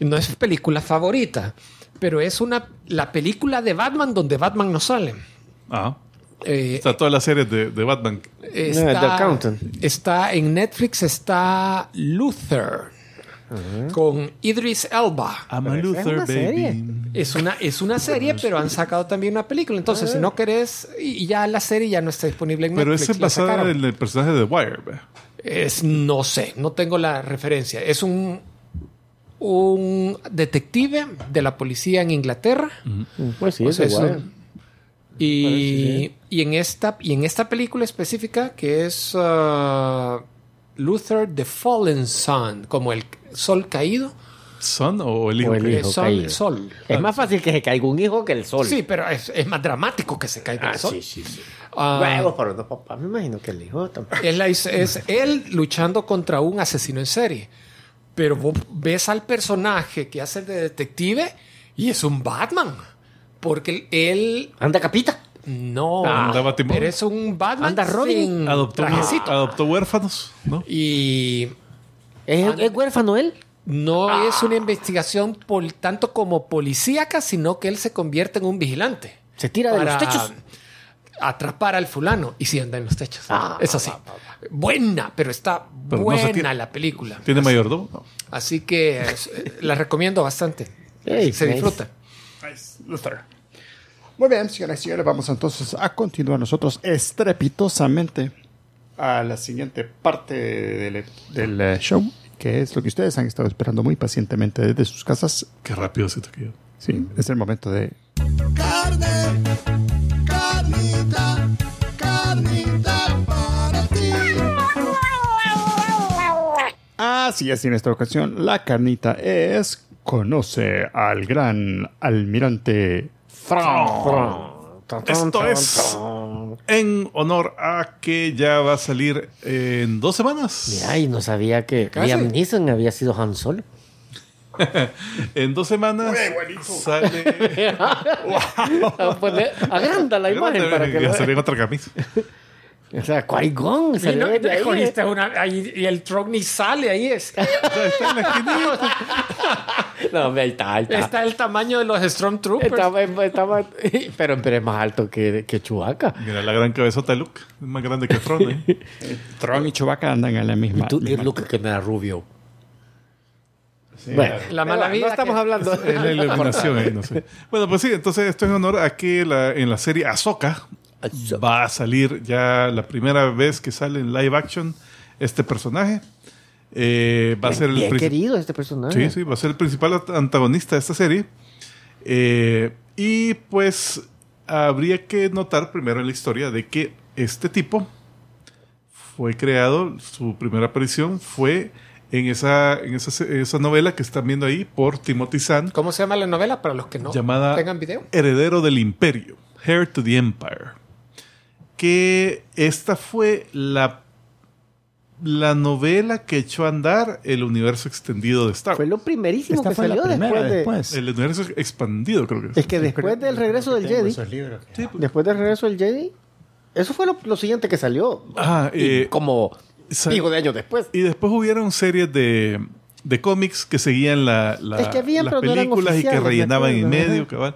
No es película favorita, pero es una la película de Batman donde Batman no sale. Ajá. Eh, Está toda la serie de, de Batman. The está, Accountant. está en Netflix, está Luther con Idris Elba. I'm a Pero esa es Luther, una serie. baby. Es una, es una serie, pero han sacado también una película. Entonces, si no querés, y ya la serie ya no está disponible en Pero Netflix. ese es sacaron. en el personaje de The Wire. ¿ve? Es, no sé, no tengo la referencia. Es un, un detective de la policía en Inglaterra. Pues sí, O es sea, es igual. un- y, y, en esta, y en esta película específica, que es uh, Luther the Fallen Sun, como el sol caído, Son o el hijo. O el hijo. Sol, caído. sol. Es más fácil que se caiga un hijo que el sol. Sí, pero es, es más dramático que se caiga Ah, el sol. sí, sí, sí. Ah, Huevos para los papás. Me imagino que el hijo tampoco. es, la- es él luchando contra un asesino en serie. Pero vos ves al personaje que hace de detective y es un Batman. Porque él Anda capita. no. Anda Batimóvil. pero es un Batman Anda Robin. Adoptó, trajecito. adoptó huérfanos, ¿no? Y ¿Es, es huérfano él? no Ah. es una investigación por, tanto como policíaca, sino que él se convierte en un vigilante. Se tira de los techos. atrapar al fulano y si anda en los techos. Ah, Eso sí. Buena, pero está Pero no se buena tiene- la película. ¿Tiene mayordomo? No. Así que eh, la recomiendo bastante. Se nice. disfruta. Luther. Muy bien, señoras y señores, vamos entonces a continuar nosotros estrepitosamente a la siguiente parte del, del, eh, show, que es lo que ustedes han estado esperando muy pacientemente desde sus casas. Qué rápido se te quedó. Sí, es el momento de... Carne, carnita, carnita para ti. Así es, y en esta ocasión la carnita es... Conoce al gran almirante Thrawn. Esto es en honor a que ya va a salir en dos semanas. Mira, y no sabía que Casi. Liam Neeson había sido Han Solo. En dos semanas sale. Le- Agranda la imagen para que ya lo otra camisa. O sea, Qui-Gon Y, salió no, de ahí, escogiste eh. una- ahí- y el truck ni sale ahí. Es, Está. No, hombre, ahí está, ahí está. está el tamaño de los Stormtroopers. Estaba, estaba- pero, pero es más alto que, que Chewbacca. Mira la gran cabezota de Luke. Es más grande que Tron. ¿eh? Tron y Chewbacca andan en la misma... Y tú, misma- Luke, que me da rubio. Bueno, La mala vida No estamos que- hablando. Es la iluminación ahí, no sé. Bueno, pues sí, entonces esto es en honor a que la- en la serie Ahsoka va a salir ya la primera vez que sale en live action este personaje. Eh, va a ser el querido este personaje. Sí, sí, va a ser el principal antagonista de esta serie. Eh, y pues habría que notar primero en la historia de que este tipo fue creado, su primera aparición fue en esa, en esa, esa novela que están viendo ahí por Timothy Zahn, ¿Cómo se llama la novela para los que no llamada tengan video? Heredero del Imperio, Heir to the Empire. Que esta fue la, la novela que echó a andar el universo extendido de Star Fue Wars. lo primerísimo Esta que fue salió después de... después. El universo expandido, creo que es. Es que después del regreso del Jedi, después del regreso del Jedi, eso fue lo, lo siguiente que salió. Ah, Y eh, como digo de años después. Y después hubieron series de, de cómics que seguían la, la- Es que habían, las no películas y que rellenaban en medio, cabal.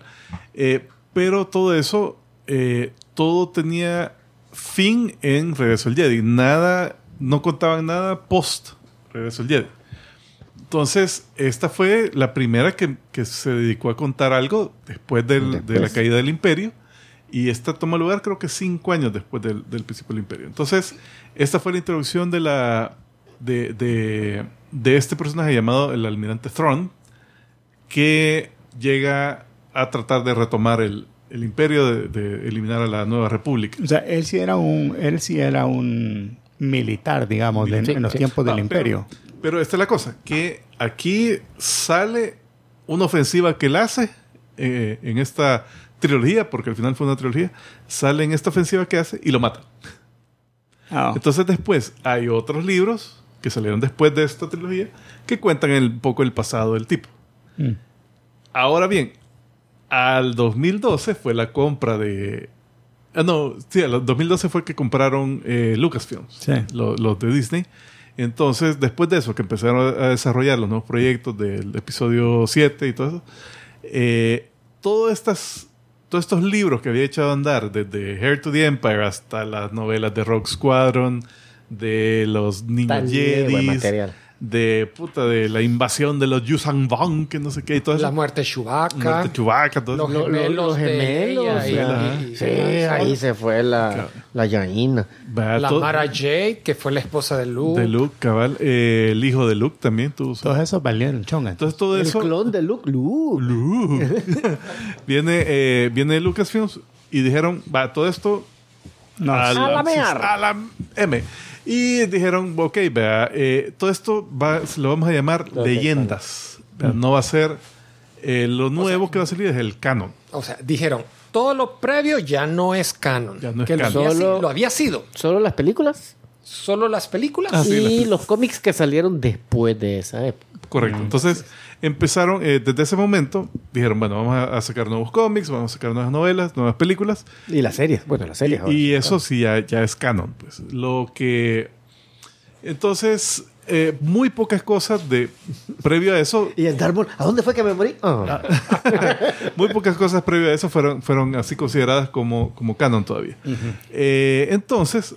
Eh, pero todo eso, eh, todo tenía fin en Regreso al Jedi. Nada, no contaban nada post Regreso al Jedi. Entonces, esta fue la primera que, que se dedicó a contar algo después, del- de la caída del imperio. Y esta toma lugar creo que cinco años después del, del principio del imperio. Entonces, esta fue la introducción de la de, de, de este personaje llamado el almirante Thrawn, que llega a tratar de retomar el, el imperio, de, de eliminar a la nueva república. O sea, él sí era un, él sí era un militar, digamos, de- en los sí. tiempos del Ah, imperio. Pero, pero esta es la cosa, que aquí sale una ofensiva que él hace eh, en esta trilogía, porque al final fue una trilogía, sale en esta ofensiva que hace y lo mata. Ah, Entonces después hay otros libros que salieron después de esta trilogía que cuentan el- un poco el pasado del tipo. mm. Ahora bien, al 2012 fue la compra de... Ah, no, sí, al 2012 fue que compraron eh, Lucasfilms, Sí. los de Disney. Entonces, después de eso, que empezaron a desarrollar los nuevos proyectos del episodio 7 y todo eso, eh, todas estas, todos estos libros que había echado a andar, desde Heir to the Empire hasta las novelas de Rogue Squadron, de los niños Jedi, material. De puta, de la invasión de los Yuuzhan Vong, que no sé qué, y todo eso. La muerte de Chewbacca. Muerte de Chewbacca, todo Los eso. Lo- lo- gemelos los de gemelos, ella y- sí, y- ahí se fue la, Claro. la La todo- Mara Jade, que fue la esposa de Luke. de Luke, cabal. Eh, el hijo de Luke también tuvo Todos esos valieron chonga. Entonces todo El eso... clon de Luke. Luke. Luke. viene, eh, viene Lucasfilms y dijeron, va, todo esto No, a, A la mear. a la M. Y dijeron, ok, vea, eh, todo esto va, lo vamos a llamar leyendas. No va a ser eh, lo nuevo que va a salir es el canon. O sea, dijeron, todo lo previo ya no es canon. Ya no es que lo canon. había Solo- si- lo había sido. Solo las películas Solo las películas. Ah, sí, las y películas. los cómics que salieron después de esa época. Correcto. Entonces empezaron, eh, desde ese momento, dijeron, bueno, vamos a, sacar nuevos cómics, vamos a sacar nuevas novelas, nuevas películas. Y las series. Bueno, las series. ahora. Y eso sí ya, ya es canon. Pues. Lo que... Entonces, eh, muy pocas cosas de previo a eso ¿Y el Dark Maul? ¿A dónde fue que me morí? Ah. Muy pocas cosas previo a eso fueron, fueron así consideradas como, como canon todavía. Eh, entonces,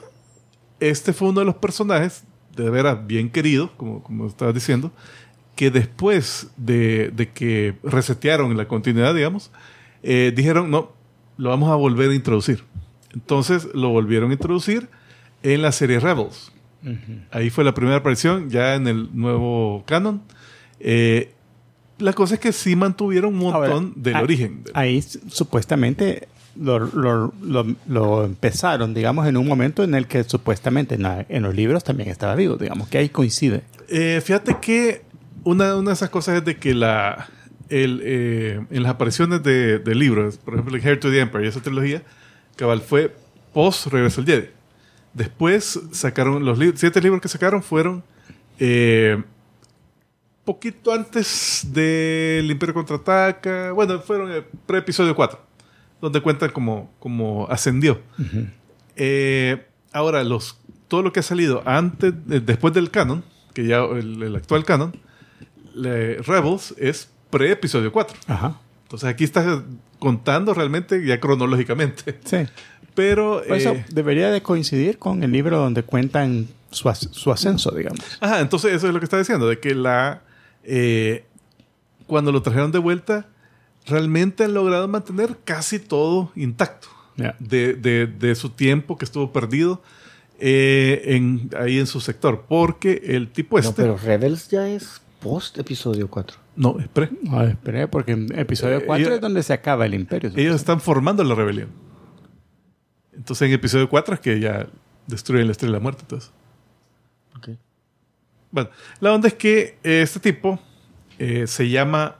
este fue uno de los personajes, de veras bien querido, como, como estabas diciendo, que después de, de que resetearon la continuidad, digamos, eh, dijeron, no, lo vamos a volver a introducir. Entonces lo volvieron a introducir en la serie Rebels. Ahí fue la primera aparición, ya en el nuevo canon. Eh, la cosa es que sí mantuvieron un montón Ahora, del origen. Ahí supuestamente lo, lo- lo- lo empezaron, digamos, en un momento en el que supuestamente en, la- en los libros también estaba vivo, digamos, que ahí coincide. Eh, fíjate que una, una de esas cosas es de que la, el, eh, en las apariciones de, de libros, por ejemplo, Hair to the Empire y esa trilogía, cabal fue post Regreso al Jedi. Después sacaron los siete libros que sacaron fueron eh, poquito antes del Imperio Contraataca. Bueno, fueron el pre-episodio 4, donde cuentan como, como ascendió. Eh, ahora, los, todo lo que ha salido antes, eh, después del canon, que ya el, el actual canon, le- Rebels es pre-episodio 4. Ajá. Entonces aquí estás contando realmente ya cronológicamente. Sí. Pero... Por eso eh, debería de coincidir con el libro donde cuentan su, as- su ascenso, digamos. Ajá, entonces eso es lo que está diciendo, de que la... eh, cuando lo trajeron de vuelta, realmente han logrado mantener casi todo intacto. De, de- de su tiempo que estuvo perdido eh, en, ahí en su sector. Porque el tipo No, este... pero Rebels ya es post episodio 4. No, es pre. No, esperé, porque en episodio Eh, 4 ellos- es donde se acaba el imperio. Ellos están formando la rebelión. Entonces en episodio 4 es que ya destruyen la estrella de la muerte. Entonces. Ok. Bueno, la onda es que eh, este tipo eh, se llama.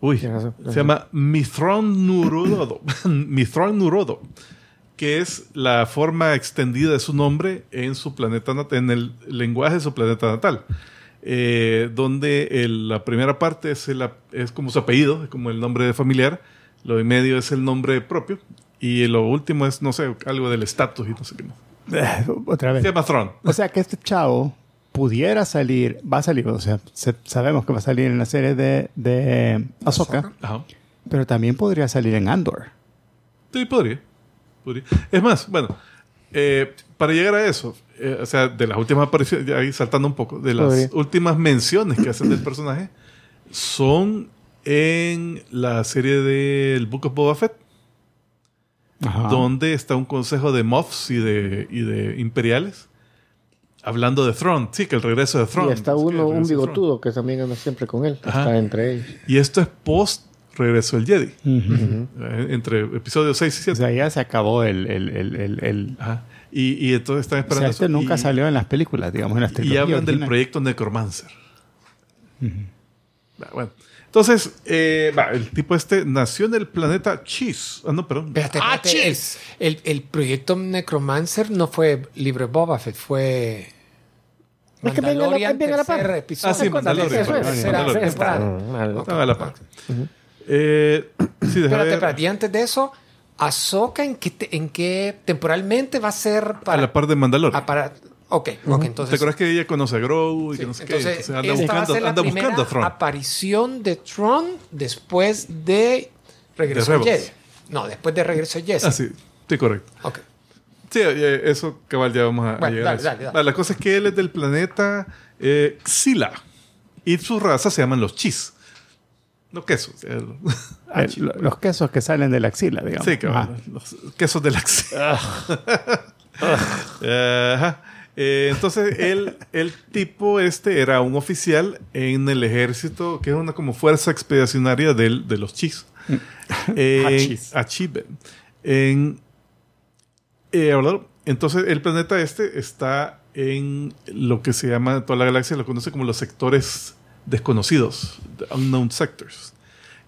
Uy, razón. se llama Mithron Nurodo. Mithron Nurodo. Que es la forma extendida de su nombre en su planeta en el lenguaje de su planeta natal. Eh, donde el- la primera parte es, el es como su apellido, es como el nombre familiar. Lo de medio es el nombre propio. Y lo último es, no sé, algo del estatus y no sé qué más. Otra vez. Se llama. O sea que este chavo pudiera salir, va a salir, o sea, se- sabemos que va a salir en la serie de, de Ahsoka, Ajá. pero también podría salir en Andor. Sí, podría. Podría. Es más, bueno, eh, para llegar a eso, eh, o sea, de las últimas apariciones, ya ahí saltando un poco, de las Podría. últimas menciones que hacen del personaje, son en la serie del Book of Boba Fett, Ajá. donde está un consejo de Moffs y de, y de imperiales hablando de Thrawn. Sí, que el regreso de Thrawn. y está uno, un de bigotudo que también anda siempre con él. Ajá. Está entre ellos. Y esto es post regreso del Jedi, Ujú. eh, entre episodios 6 y O 7. sea, ya se acabó el... el, el, el, el- Ajá. Y, y entonces están o esperando sea, este eso. nunca Y- salió en las películas, digamos, en las Y hablan del proyecto Necromancer. Va, Bueno, entonces, eh, el tipo este nació en el planeta Cheese. Ah, no, perdón. Espérate, Ah, espérate, el, Cheese. el, el proyecto Necromancer no fue Libre Boba Fett, fue. Es que venga a la- Mandalorian, venga a la par. tercer episodio. Ah, sí, Mandalorian. Estaba la Espérate, espérate. Y antes de eso, Ahsoka, ¿en qué, te- en qué temporalmente va a ser A para. la par de Mandalorian. ah, para ok, ok, ¿Te entonces. acuerdas que ella conoce a Grogu y sí, que no sé qué? entonces, Entonces anda esta va a buscando, ser la anda primera buscando a Thrawn. aparición de Tron después de Regreso De al Jedi. No, después de Regreso al Jedi. Ah, sí, sí, correcto. Ok. Sí, eh, eso cabal ya vamos a, a Bueno, llegar a dale, eso. dale, dale. Va, La cosa es que él es del planeta eh, Xila y su raza se llaman los Chis. No quesos. eh, Eh, lo- los quesos que salen de la axila, digamos. Sí, cabal, Ajá. los quesos de la Ajá. Eh, entonces, él, el tipo este era un oficial en el ejército, que es una como fuerza expedicionaria del, de los Chis. Hachis. Achibe. En, eh, entonces, el planeta este está en lo que se llama, toda la galaxia lo conoce como los sectores desconocidos, Unknown Sectors,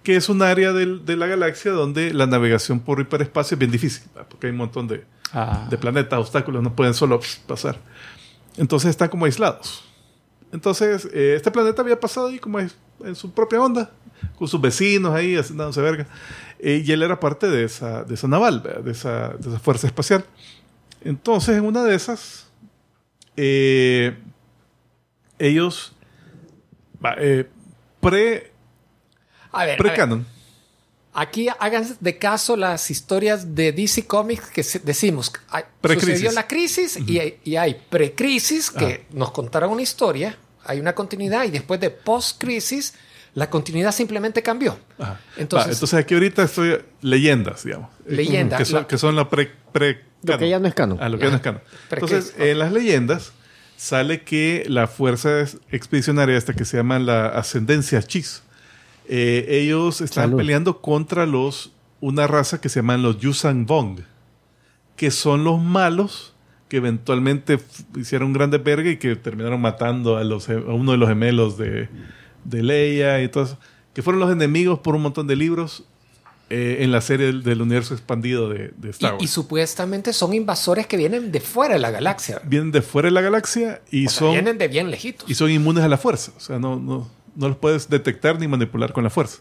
que es un área del- de la galaxia donde la navegación por hiperespacio es bien difícil, ¿verdad? porque hay un montón de, Ah. de planetas, obstáculos, no pueden solo pasar. Entonces están como aislados. Entonces, eh, este planeta había pasado ahí como en su propia onda, con sus vecinos ahí, así, dándose verga. Eh, y él era parte de esa, de esa naval, de esa, de esa fuerza espacial. Entonces, en una de esas, eh, ellos, eh, pre, A ver, pre-canon, aquí hagan de caso las historias de DC Comics que decimos. Sucedió la crisis y, hay- y hay precrisis que nos contaron una historia, hay una continuidad y después de post-crisis la continuidad simplemente cambió. Ajá. Entonces, Va, entonces aquí ahorita estoy leyendas, digamos. Leyendas, Que son, la- que son la pre, pre Lo que ya no es canon. Ah, lo que ya no es canon. Entonces, en las leyendas sale que la fuerza expedicionaria esta que se llama la Ascendencia Chis, eh, ellos están Salud. peleando contra los una raza que se llaman los Yusan Vong, que son los malos que eventualmente hicieron grandes verga y que terminaron matando a, los, a uno de los gemelos de, de Leia y todo eso, que fueron los enemigos por un montón de libros eh, en la serie del, del universo expandido de, de Star Wars. y supuestamente son invasores que vienen de fuera de la galaxia. vienen de fuera de la galaxia y O sea, son vienen de bien lejitos. y son inmunes a la fuerza. O sea, no, no, no los puedes detectar ni manipular con la fuerza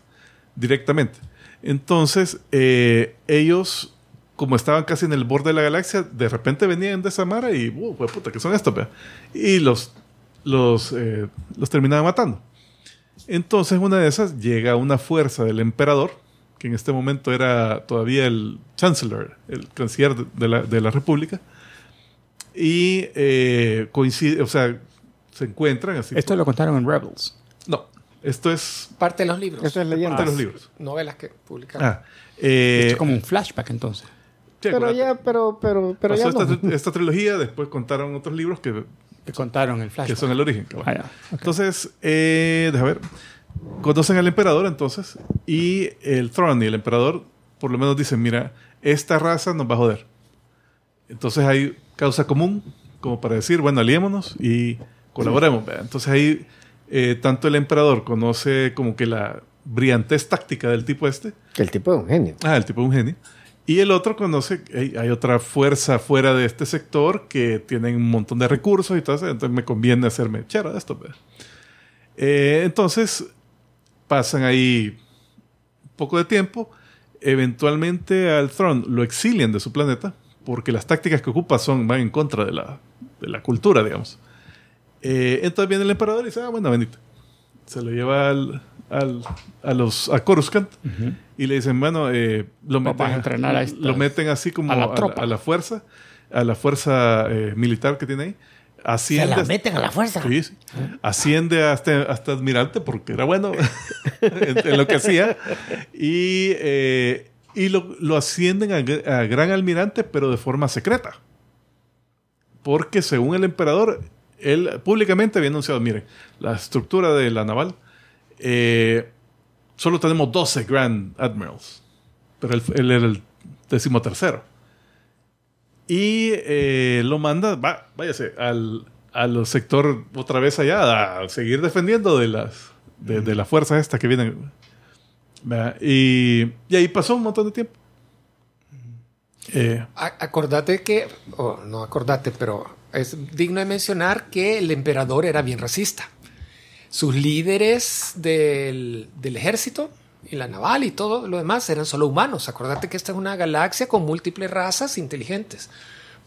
directamente. Entonces, eh, ellos, como estaban casi en el borde de la galaxia, de repente venían de esa mara y, uh, hue puta, ¿qué son estos? vea?" Y los, los, eh, los terminaban matando. Entonces, una de esas llega una fuerza del emperador, que en este momento era todavía el chancellor, el canciller de- la, de la república, y eh, coincide, o sea, se encuentran así. Esto lo contaron en Rebels. No, esto es Parte de los libros. Eso es leyenda. de los libros. Novelas que publicaron. Ah, eh, es como un flashback entonces. sí, Pero ya, pero, pero, pero ya esta, no. esta trilogía, después contaron otros libros que, Que contaron el que flashback. son el origen. cabal. Ah, ya. Ok. Entonces, eh, déjame ver. Conocen al emperador entonces y el Throne y el emperador por lo menos dicen, mira, esta raza nos va a joder. Entonces hay causa común como para decir, bueno, aliémonos y colaboremos. ¿verdad? Entonces ahí eh, tanto el emperador conoce como que la brillantez táctica del tipo este, Que el tipo es un genio. Ah, el tipo es un genio. Y el otro conoce, hay, hay otra fuerza fuera de este sector que tienen un montón de recursos y todo eso, entonces me conviene hacerme chero de esto. Eh, entonces, pasan ahí un poco de tiempo. Eventualmente al Throne lo exilian de su planeta porque las tácticas que ocupa son, van en contra de la, de la cultura, digamos. Eh, entonces viene el emperador y dice, ah, bueno, venite. Se lo lleva al, al- a los a Coruscant y le dicen, bueno, eh, lo, meten, a entrenar a estas- lo meten así como a la a, a la fuerza, a la fuerza eh, militar que tiene ahí. Asciende, Se la meten a la fuerza. Sí. Asciende hasta, hasta admirante porque era bueno en, en lo que hacía. Y, eh, y lo, lo ascienden a gran almirante, pero de forma secreta. Porque según el emperador, él públicamente había anunciado, miren, la estructura de la naval, eh, solo tenemos 12 Grand Admirals, pero él, él era el decimotercero. Y eh, lo manda, va, váyase, al, al sector otra vez allá, a seguir defendiendo de las, de, de las fuerzas estas que vienen. Y, y ahí pasó un montón de tiempo. Eh, Acordate que, o no acordate, pero es digno de mencionar que el emperador era bien racista. Sus líderes del, del ejército y la naval y todo lo demás eran solo humanos. Acordate que esta es una galaxia con múltiples razas inteligentes.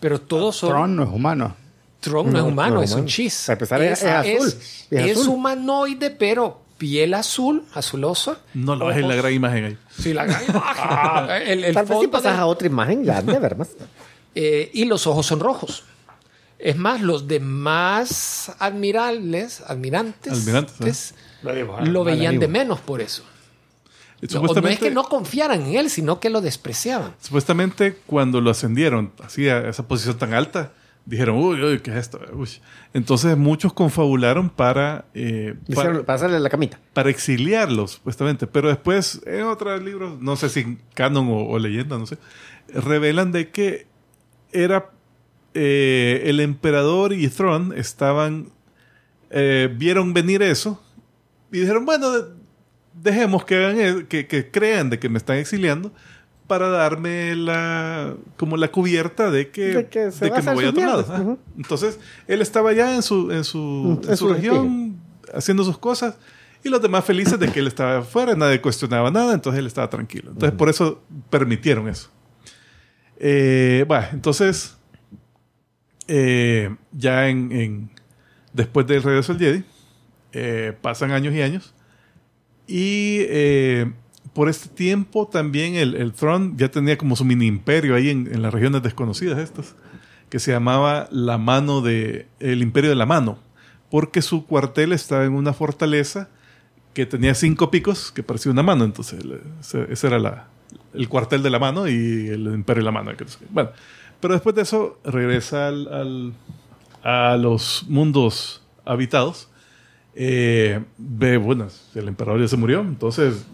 Pero todos son... Tron no es humano. Tron no, es No, humano, no es es un chis. Para empezar, es- es azul. Es, Es azul. humanoide, pero piel azul, azulosa. no lo ves en la gran imagen ahí. Sí, la gran imagen. el, el Tal vez si pasas a otra imagen, ya han de ver más. eh, y los ojos son rojos. Es más, los demás admirables, admirantes, Almirantes, ¿eh? es- lo veían de menos por eso. No, no es Supuestamente, que no confiaran en él, sino que lo despreciaban. supuestamente cuando lo ascendieron así a esa posición tan alta, dijeron, uy, uy, ¿qué es esto? Uy. Entonces muchos confabularon para, eh, para, Pasarle la camita. para exiliarlos, supuestamente. Pero después, en otros libros, no sé si canon o, o leyenda, no sé, revelan de que era eh, el emperador y Thrawn estaban, eh, vieron venir eso y dijeron, bueno, dejemos que hagan que, que crean de que me están exiliando para darme la como la cubierta de que, De que de me voy a otro lado. Entonces, él estaba ya en su, en su, Mm, en en su su región haciendo sus cosas y los demás felices de que él estaba afuera, nadie cuestionaba nada, entonces él estaba tranquilo. Entonces, por eso permitieron eso. Eh, bueno, entonces, eh, ya en, en- después del regreso del Jedi, eh, pasan años y años. Y eh, por este tiempo también el, el Throne ya tenía como su mini imperio ahí en, en las regiones desconocidas estas, que se llamaba la mano de, el imperio de la mano, porque su cuartel estaba en una fortaleza que tenía cinco picos que parecía una mano, entonces ese, era la, el cuartel de la mano y el imperio de la mano. Bueno, pero después de eso regresa al, al- a los mundos habitados. Eh, ve, bueno, el emperador ya se murió, entonces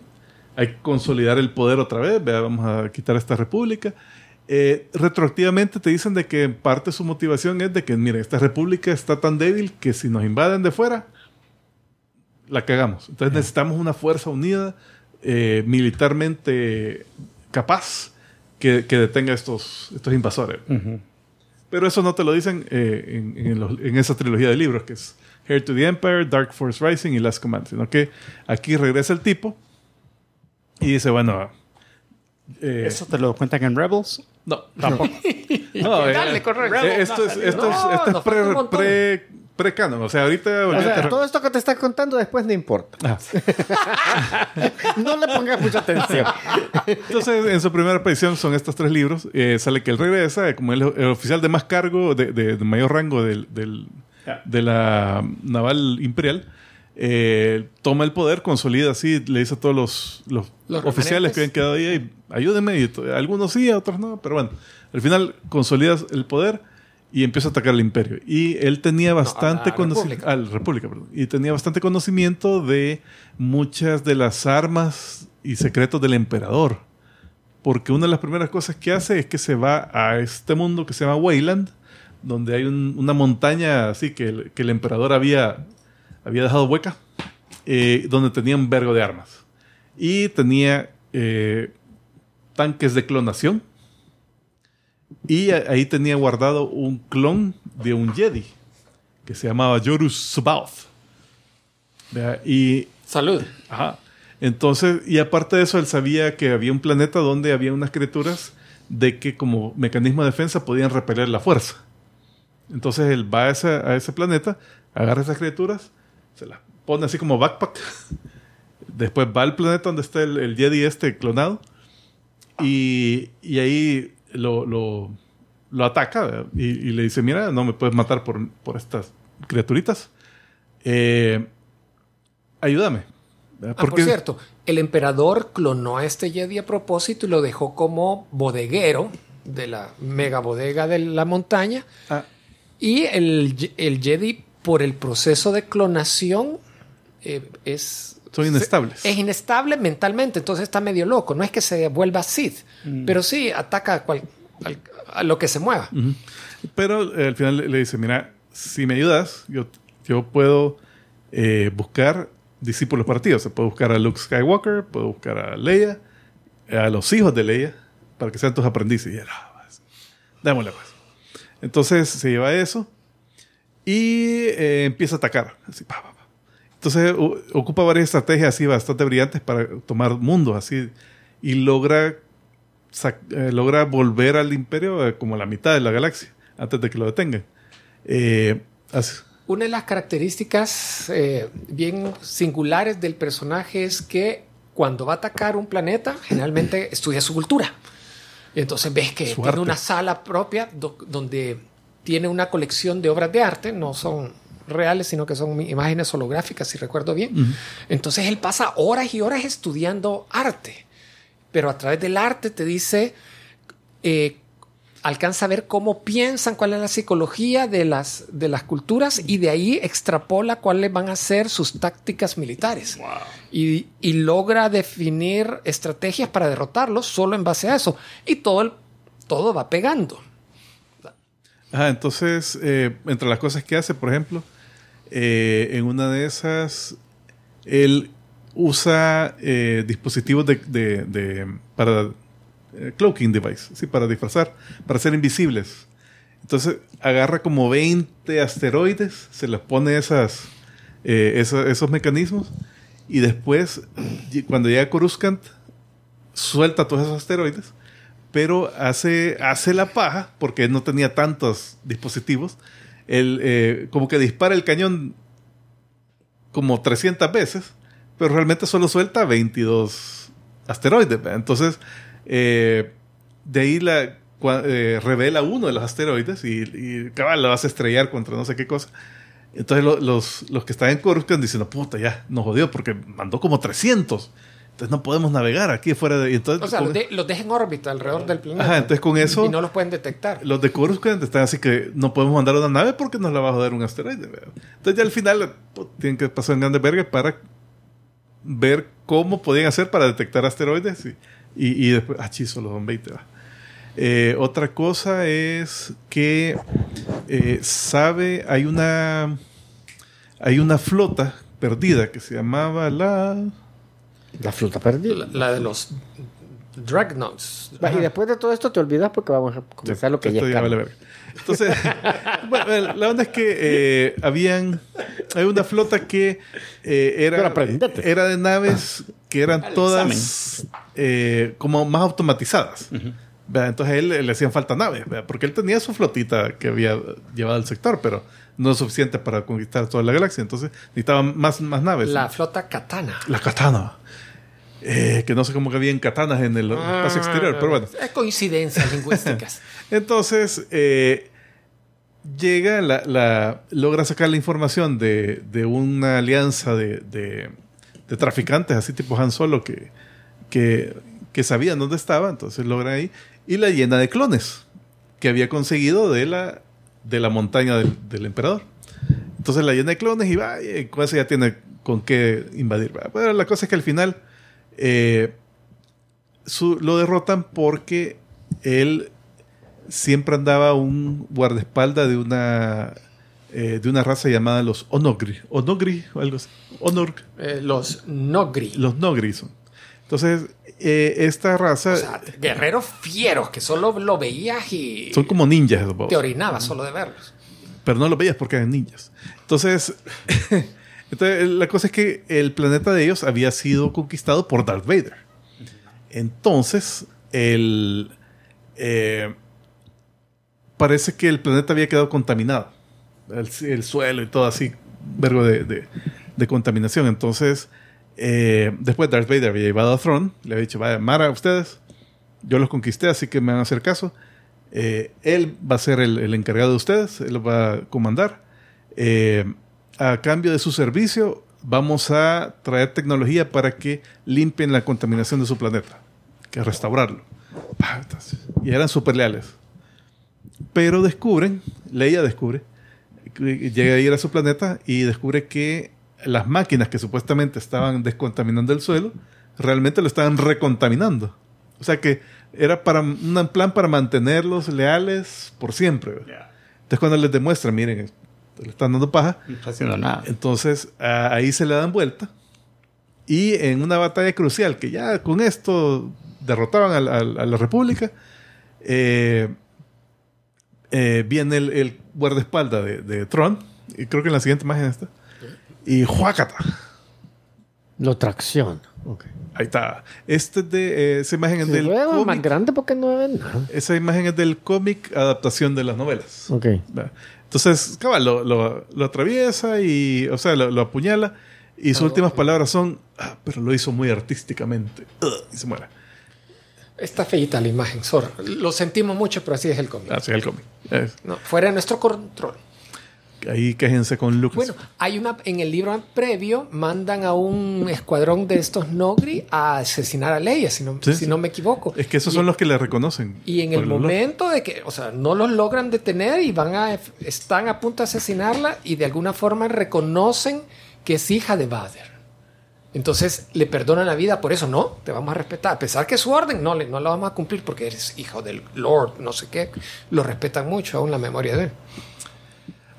hay que consolidar el poder otra vez. Vea, vamos a quitar esta república. Eh, retroactivamente te dicen de que en parte su motivación es de que, mire, esta república está tan débil que si nos invaden de fuera, la cagamos. Entonces necesitamos una fuerza unida, eh, militarmente capaz, que, que detenga estos, estos invasores. Pero eso no te lo dicen eh, en, en los- en esa trilogía de libros, que es Heir to the Empire, Dark Force Rising y Last Command, sino que aquí regresa el tipo y dice, bueno... eh, ¿Eso te lo cuentan en Rebels? no, tampoco. No, eh, Dale, correcto. eh, esto es, esto es, No, esto es pre, pre, pre-canon. O sea, ahorita... O sea, todo esto que te está contando después no importa. Ah. no le pongas mucha atención. Entonces, en su primera aparición son estos tres libros. Eh, sale que él regresa, eh, como el, el oficial de más cargo, de, de- de mayor rango del, del- de la naval imperial. eh, toma el poder, consolida así, le dice a todos los, los Los oficiales que habían quedado ahí, "Ey, ayúdenme. Y algunos sí, otros no, pero bueno, al final consolida el poder y empieza a atacar al imperio. Y él tenía bastante conocimiento. República. Al República, perdón. Y tenía bastante conocimiento de muchas de las armas y secretos del emperador. Porque una de las primeras cosas que hace es que se va a este mundo que se llama Wayland, donde hay un- una montaña así que el, que el emperador había, había dejado hueca, eh, donde tenía un vergo de armas. Y tenía eh, tanques de clonación. Y a- ahí tenía guardado un clon de un Jedi que se llamaba Jorus Subaoth. Y Salud. Ajá. Entonces, y aparte de eso, él sabía que había un planeta donde había unas criaturas de que como mecanismo de defensa podían repeler la fuerza. Entonces él va a ese, a ese planeta, agarra esas criaturas, se las pone así como backpack. Después va al planeta donde está el, el Jedi este clonado y, y ahí lo, lo, lo ataca y, y le dice, mira, no me puedes matar por, por estas criaturitas. Eh, ayúdame. Ah, por cierto, el emperador clonó a este Jedi a propósito y lo dejó como bodeguero de la mega bodega de la montaña. Ah, Y el, el Jedi, por el proceso de clonación, eh, es. Son inestables. Es inestable mentalmente, entonces está medio loco. No es que se vuelva Sith, pero sí ataca a, cual- al- a lo que se mueva. Pero eh, al final le, le dice, mira, si me ayudas, yo, yo puedo eh, buscar discípulos para ti. O sea, puedo buscar a Luke Skywalker, puedo buscar a Leia, a los hijos de Leia, para que sean tus aprendices. Y él, "Ah, pues, démosle pues. Entonces se lleva eso y eh, empieza a atacar. Así. Entonces ocupa varias estrategias así bastante brillantes para tomar mundos así y logra eh, logra volver al imperio eh, como la mitad de la galaxia antes de que lo detengan. Una de las características bien singulares del personaje es que cuando va a atacar un planeta, generalmente estudia su cultura. Entonces ves que tiene una sala propia do- donde tiene una colección de obras de arte, no son reales, sino que son imágenes holográficas, si recuerdo bien. Entonces él pasa horas y horas estudiando arte, pero a través del arte te dice eh, alcanza a ver cómo piensan, cuál es la psicología de las, de las culturas y de ahí extrapola cuáles van a ser sus tácticas militares. Y, y logra definir estrategias para derrotarlos solo en base a eso. Y todo, el- todo va pegando. Ajá, entonces, eh, entre las cosas que hace, por ejemplo, eh, en una de esas, él usa eh, dispositivos de, de- de- para eh, cloaking device, sí, para disfrazar, para ser invisibles. Entonces agarra como 20 asteroides, se les pone esas, eh, esa- esos mecanismos y después, cuando llega Coruscant, suelta todos esos asteroides, pero hace, hace la paja, porque él no tenía tantos dispositivos, él eh, como que dispara el cañón como 300 veces, pero realmente solo suelta 22 asteroides. Entonces, eh, de ahí la, eh, revela uno de los asteroides y, y cabal, lo hace estrellar contra no sé qué cosa. Entonces lo- los, los que están en Coruscant dicen, no, puta, ya, nos jodió porque mandó como 300. Entonces no podemos navegar aquí fuera de... Entonces, O sea, con- los, de- los deja en órbita alrededor del planeta. Ajá, entonces con eso... Y no los pueden detectar. Los de Coruscant están así que no podemos mandar una nave porque nos la va a joder un asteroide. ¿verdad? Entonces ya al final pues, tienen que pasar en grandes vergas para ver cómo podían hacer para detectar asteroides y, y, y después, ah, chis, solo son 20. va. Eh, otra cosa es que eh, sabe, hay una hay una flota perdida que se llamaba la La fruta perdida. La, la de los Dragnauts. Va, Y después de todo esto te olvidas porque vamos a comenzar lo que ya Esto es ya canon. vale. Entonces, bueno, la onda es que eh, habían. Hay una flota que eh, era, era de naves que eran Al eh, como más automatizadas. Entonces a él le hacían falta naves, ¿verdad? porque él tenía su flotita que había llevado al sector, pero no es suficiente para conquistar toda la galaxia. Entonces necesitaban más, más naves. La flota Katana. La katana. Eh, que no sé cómo que habían katanas en el espacio exterior, pero bueno. Es coincidencias lingüísticas. Entonces, eh, llega, la, la- logra sacar la información de, de una alianza de, de- de traficantes, así tipo Han Solo, que, que, que sabían dónde estaba, entonces logra ahí, y la llena de clones que había conseguido de la, de la montaña del, del emperador. Entonces la llena de clones y va, y con eso ya tiene con qué invadir. ¿va? Pero la cosa es que al final eh, su- lo derrotan porque él siempre andaba un guardaespaldas de una eh, de una raza llamada los Onogri. Onogri o algo así. Onor, Eh, los Nogri. los Nogri son. Entonces, eh, esta raza O sea, guerreros fieros que solo lo veías y son como ninjas, te orinabas solo de verlos. pero no los veías porque eran ninjas. Entonces, entonces, la cosa es que el planeta de ellos había sido conquistado por Darth Vader. Entonces, el, eh, parece que el planeta había quedado contaminado. El, el suelo y todo así, vergo de, de- de contaminación. Entonces, eh, después Darth Vader había llevado a Throne, le había dicho, vaya, Mara, ustedes, yo los conquisté, así que me van a hacer caso. Eh, él va a ser el, encargado de ustedes, él va a comandar. Eh, a cambio de su servicio, vamos a traer tecnología para que limpien la contaminación de su planeta, que restaurarlo. Y eran súper leales. Pero descubren, Leia descubre, llega a ir a su planeta y descubre que las máquinas que supuestamente estaban descontaminando el suelo, realmente lo estaban recontaminando. O sea que era para un plan para mantenerlos leales por siempre. Entonces cuando les demuestran, miren, le están dando paja, No está haciendo nada. entonces a- ahí se le dan vuelta. Y en una batalla crucial, que ya con esto derrotaban a, la- a a la República, eh, eh, viene el, el guardaespaldas de, de Tron, y creo que en la siguiente imagen está, y ¡juácata! Lo tracción. Ok. Ahí está. Este es de, eh, esa imagen es del fuera más cómic. grande porque no ven nada. Esa imagen es del cómic adaptación de las novelas. Ok. Entonces, cabal, lo, lo- lo atraviesa y, o sea, lo, lo apuñala. Y sus últimas palabras son, "Ah, pero lo hizo muy artísticamente. Y se muere. Está feita la imagen, Sor. Lo sentimos mucho, pero así es el cómic. Así es el cómic. Es- No, fuera de nuestro control. Ahí quéjense con Lucas. Bueno, hay una en el libro previo mandan a un escuadrón de estos Nogri a asesinar a Leia, si no, Sí, si sí. no me equivoco. es que esos Y- son los que le reconocen. Y en el momento de que, o sea, no los logran detener y van a, están a punto de asesinarla y de alguna forma reconocen que es hija de Vader. Entonces le perdonan la vida por eso, no, te vamos a respetar. A pesar que su orden, no, no la vamos a cumplir porque eres hijo del Lord, no sé qué. Lo respetan mucho aún la memoria de él.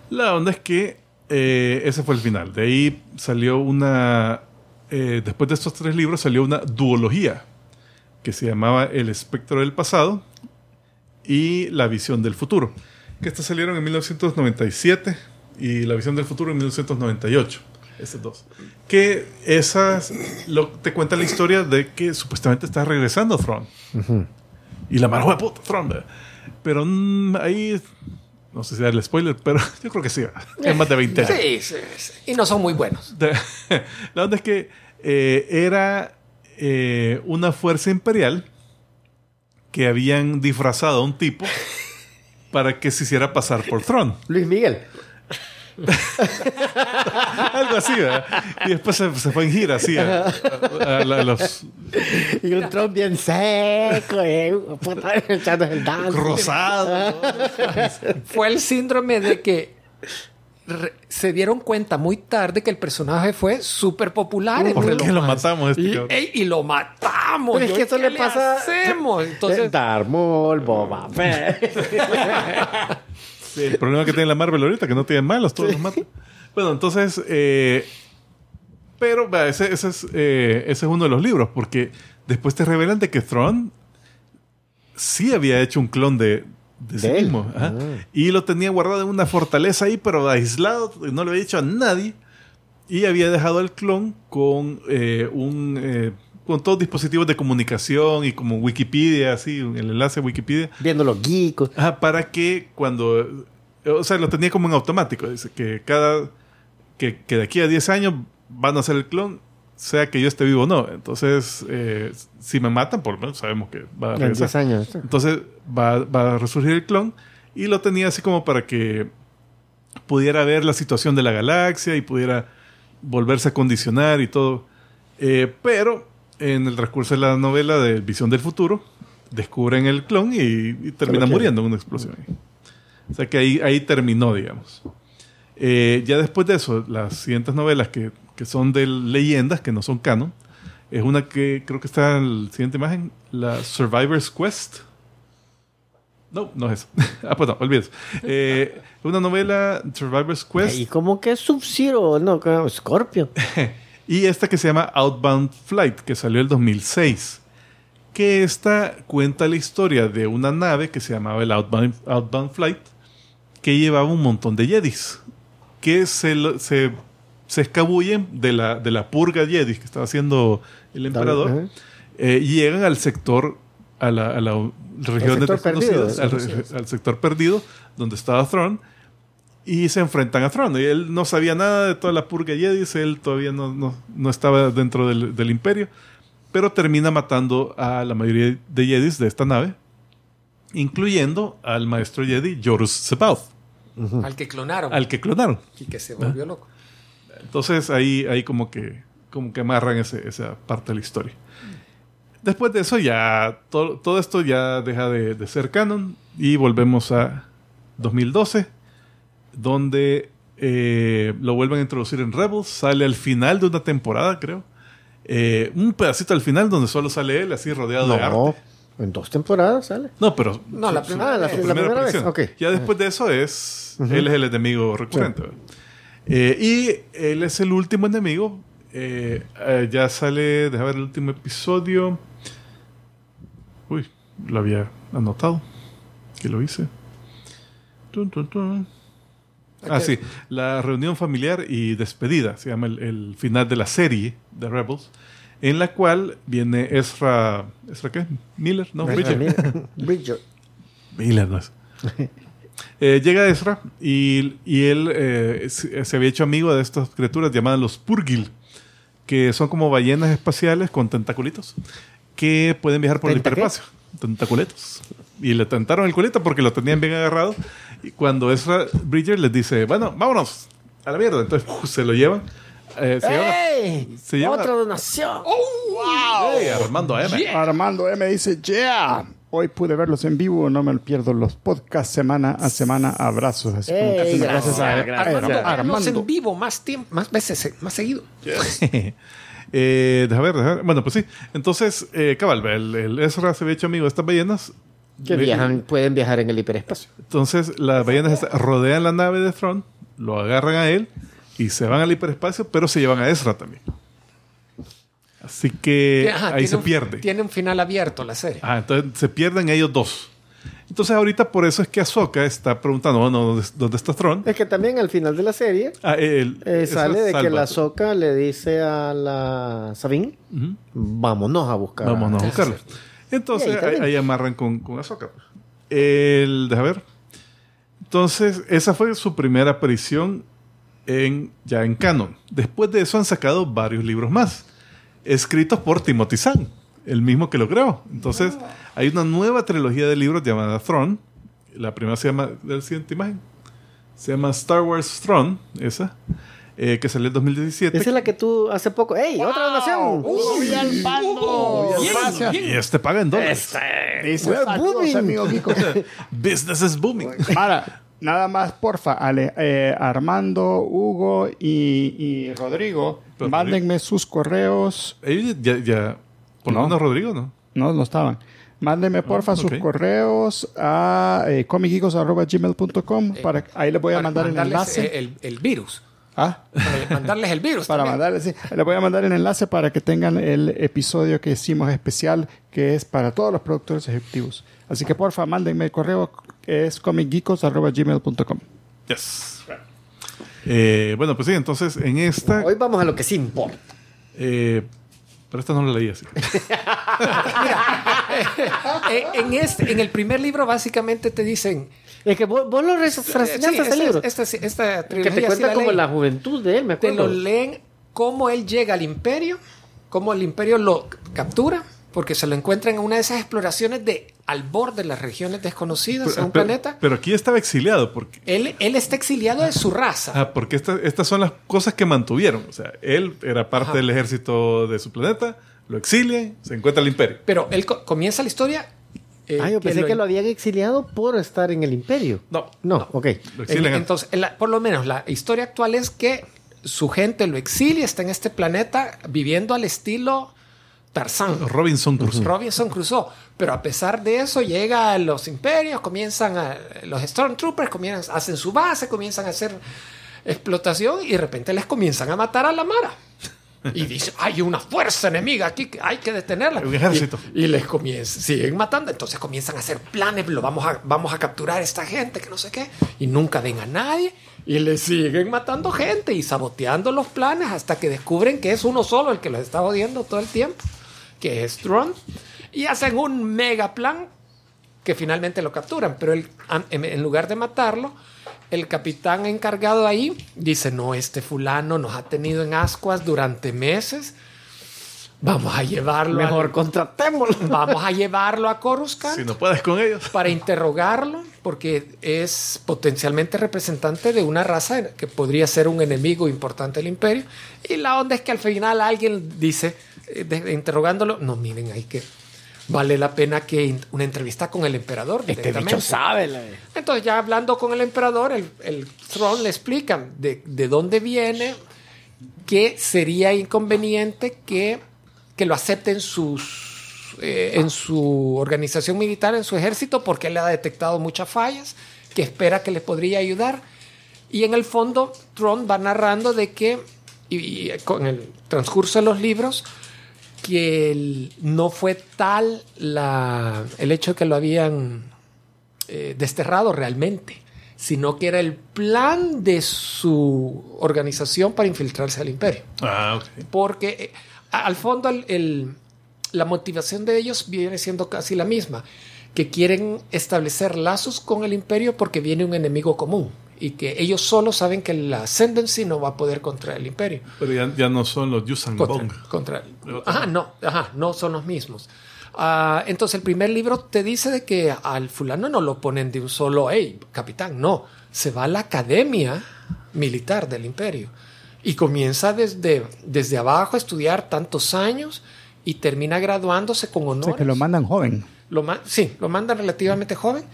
La onda es que eh, ese fue el final. De ahí salió una, eh, después de estos tres libros salió una duología que se llamaba El espectro del pasado y La visión del futuro. Que estas salieron en 1997 y La visión del futuro en 1998. Esas dos. Que esas lo, te cuentan la historia de que supuestamente está regresando Thrawn. Y la mano de puta, Thrawn. Pero mm, ahí, no sé si darle spoiler, pero yo creo que sí. Es más de 20 años. Sí, sí, sí. Y no son muy buenos. La onda es que eh, era eh, una fuerza imperial que habían disfrazado a un tipo para que se hiciera pasar por Tron. Luis Miguel. Algo así, ¿verdad? Y después se, se fue en gira así a, a- a la- a los Y un Trump bien seco, eh, puta, echando el dance. rosados. Fue el síndrome de que se dieron cuenta muy tarde que el personaje fue súper popular. entre ¿Por los qué lo matamos este Y, ey, y lo matamos. Pero es que eso ¿qué le pasa- hacemos? Entonces, Eh, Darmol, Boba. Sí, el problema que tiene la Marvel ahorita, que no tienen malos, todos los matan. Bueno, entonces, eh, pero ese, ese es, eh, ese es uno de los libros, porque después te revelan de que Thrawn sí había hecho un clon de, de sí mismo. ajá. Ah. Y lo tenía guardado en una fortaleza ahí, pero aislado, no le había dicho a nadie. Y había dejado el clon con eh, un... con todos dispositivos de comunicación y como Wikipedia, así, el enlace a Wikipedia, Viendo los geekos. Ajá, para que cuando. O sea, lo tenía como en automático. Dice que cada. Que, que de aquí a 10 años van a hacer el clon, sea que yo esté vivo o no. Entonces, eh, si me matan, por lo menos sabemos que va a En 10 regresar. años. Entonces, va, va a resurgir el clon. Y lo tenía así como para que pudiera ver la situación de la galaxia y pudiera volverse a condicionar y todo. Eh, pero en el transcurso de la novela de Visión del Futuro, descubren el clon y, y termina muriendo en una explosión. O sea que ahí, ahí terminó, digamos. Eh, ya después de eso, las siguientes novelas que, que son de leyendas, que no son canon, es una que creo que está en la siguiente imagen, la Survivor's Quest. No, no es eso. ah, pues no, olvides. Eh, una novela, Survivor's Quest. Y como que Sub-Zero, no, como Scorpion. Y esta que se llama Outbound Flight, que salió el 2006. Que esta cuenta la historia de una nave que se llamaba el Outbound, Outbound Flight, que llevaba un montón de Jedis, que se, se, se escabullen de la, de la purga Jedi que estaba haciendo el emperador, eh, llegan al sector, a la, a la región perdido, al, re- al sector perdido, donde estaba Thrawn, y se enfrentan a Thrawn. Y él no sabía nada de toda la purga Jedi, él todavía no, no, no estaba dentro del, del imperio, pero termina matando a la mayoría de Jedis de esta nave, incluyendo al maestro Jedi Jorus Sebaoth, al que clonaron al que clonaron. y que se volvió loco. Entonces ahí, ahí como que como que amarran ese- esa parte de la historia. Después de eso ya to- todo esto ya deja de, de ser canon y volvemos a 2012 donde eh, lo vuelven a introducir en Rebels. Sale al final de una temporada, creo. Eh, un pedacito al final donde solo sale él así rodeado de No, arte. en dos temporadas sale. No, pero No, la su- primera la, primera primera vez. Ya después de eso es. Él es el enemigo recurrente. Eh, y él es el último enemigo. Eh, eh, ya sale. Deja ver el último episodio. Uy, lo había anotado. Que lo hice. Tun, tun, tun. Ah, sí. La reunión familiar y despedida. Se llama el, el final de la serie de Rebels. En la cual viene Ezra. ¿Ezra qué? ¿Miller? No, Bridger. Bridger. Miller no es. Eh, llega Ezra y, y él eh, se, había hecho amigo de estas criaturas llamadas los Purgil, que son como ballenas espaciales con tentaculitos que pueden viajar por el hiperespacio. Tentaculetos. Y le tentaron el culito porque lo tenían bien agarrado. Y cuando Ezra Bridger les dice, bueno, vámonos a la mierda. Entonces se lo llevan. Eh, se a- ¡Ey! se lleva- Otra donación. ¡Ey! Armando M. Armando M dice, yeah. Hoy pude verlos en vivo, no me pierdo los podcasts semana a semana. Abrazos. Así como que Ey, hacen- gracias a- gracias. Armando, Armando. véanos en vivo más tiempo, más veces, eh, más seguido. Eh, deja ver, deja ver. Bueno, pues sí. Entonces, eh, cabal, el, el Ezra se había hecho amigo de estas ballenas. Que viajan, pueden viajar en el hiperespacio. Entonces, las ballenas rodean la nave de Thrawn, lo agarran a él y se van al hiperespacio, pero se llevan a Ezra también. Así que Ajá, ahí se un- pierde. Tiene un final abierto la serie. Ah, entonces se pierden ellos dos. Entonces ahorita por eso es que Ahsoka está preguntando, bueno, ¿dónde, dónde está Tron? Es que también al final de la serie Ah, él- eh, sale de que la Soca le dice a la Sabine, vámonos a buscar. Vámonos a buscarlo. sí. Entonces ahí amarran con, con Ahsoka. El, deja ver. Entonces, esa fue su primera aparición en, ya en canon. Después de eso han sacado varios libros más, escritos por Timothy Zahn, el mismo que lo creó. Entonces, hay una nueva trilogía de libros llamada Throne. La primera se llama, la siguiente imagen, se llama Star Wars Throne, esa, eh, que salió en 2017. Esa es la que tú hace poco. ¡Ey! ¡Otra donación! ¡Hugo Villalpando! Gracias. Y este paga en dólares. Dice, We're saludos, booming. amigo Kiko. Business is booming. Mara, nada más, porfa, Ale- eh, Armando, Hugo y, y Rodrigo, Pero, mándenme sus correos. Ellos ya, ya, por lo No. menos Rodrigo, ¿no? No, no estaban. Mándenme, porfa, sus correos a eh, para Ahí les voy a mandar el enlace. eh, El, el virus. Ah, Para mandarles el virus. para también. mandarles, sí. Les voy a mandar el enlace para que tengan el episodio que hicimos especial, que es para todos los productores ejecutivos. Así que, porfa, mándenme el correo, que es comicgeekos.gmail.com. Yes. Eh, bueno, pues sí, entonces en esta. Hoy vamos a lo que sí importa. eh, pero esta no la leí así. Eh, en, este, en el primer libro, básicamente te dicen. Es que vos, vos lo Sí, reseñaste esta, ese libro. esta, esta que trilogía te sí cuenta la como leí. la juventud de él, me Te acuerdo. lo leen cómo él llega al imperio, cómo el imperio lo captura, porque se lo encuentra en una de esas exploraciones de al borde de las regiones desconocidas en un pero, planeta. pero aquí estaba exiliado porque, Él, él está exiliado de su raza. ah, porque esta- estas son las cosas que mantuvieron. O sea, él era parte Ajá. del ejército de su planeta, lo exilian, se encuentra el imperio. Pero él co- comienza la historia. Eh, Ah, yo pensé que lo habían exiliado por estar en el imperio. No, No, ok. lo entonces, en la- por lo menos la historia actual es que su gente lo exilia, está en este planeta viviendo al estilo Tarzán. Robinson Crusoe. Robinson Crusoe. Pero a pesar de eso, llega a los imperios, comienzan a. Los Stormtroopers comienzan, hacen su base, comienzan a hacer explotación y de repente les comienzan a matar a la Mara. Y dice, hay una fuerza enemiga aquí que hay que detenerla. Un ejército. Y, y les comienzan, siguen matando. Entonces comienzan a hacer planes, lo vamos a, vamos a capturar a esta gente, que no sé qué. Y nunca ven a nadie. Y le siguen matando gente y saboteando los planes hasta que descubren que es uno solo el que los está odiando todo el tiempo, que es Tron. Y hacen un mega plan que finalmente lo capturan. Pero él, en lugar de matarlo, el capitán encargado ahí dice, no, este fulano nos ha tenido en ascuas durante meses. Vamos a llevarlo Mejor al- contratémoslo. Vamos a llevarlo a Coruscant Si no puedes con ellos. para interrogarlo, porque es potencialmente representante de una raza que podría ser un enemigo importante del imperio. Y la onda es que al final alguien dice, eh, de- interrogándolo, no, miren, hay que... Vale la pena que una entrevista con el emperador Este bicho sabe. la- Entonces ya hablando con el emperador, el, el Throne le explica de, de dónde viene, que sería inconveniente que, que lo acepten sus, eh, en su organización militar, en su ejército, porque él ha detectado muchas fallas, que espera que le podría ayudar. Y en el fondo, Tron va narrando de que, y, y con el transcurso de los libros, que el- no fue tal la, el hecho de que lo habían eh, desterrado realmente, sino que era el plan de su organización para infiltrarse al imperio. Ah. Porque eh, al fondo el- el- la motivación de ellos viene siendo casi la misma, que quieren establecer lazos con el imperio porque viene un enemigo común y que ellos solo saben que la Ascendancy no va a poder contra el imperio. Pero ya, ya no son los Yusan Contra, contra- ajá, no, ajá, no son los mismos. Ah, entonces el primer libro te dice de que al fulano no lo ponen de un solo, hey, capitán, no, se va a la academia militar del imperio y comienza desde, desde abajo a estudiar tantos años y termina graduándose con O honores. sea, que lo mandan joven. Lo ma- sí, lo mandan relativamente joven.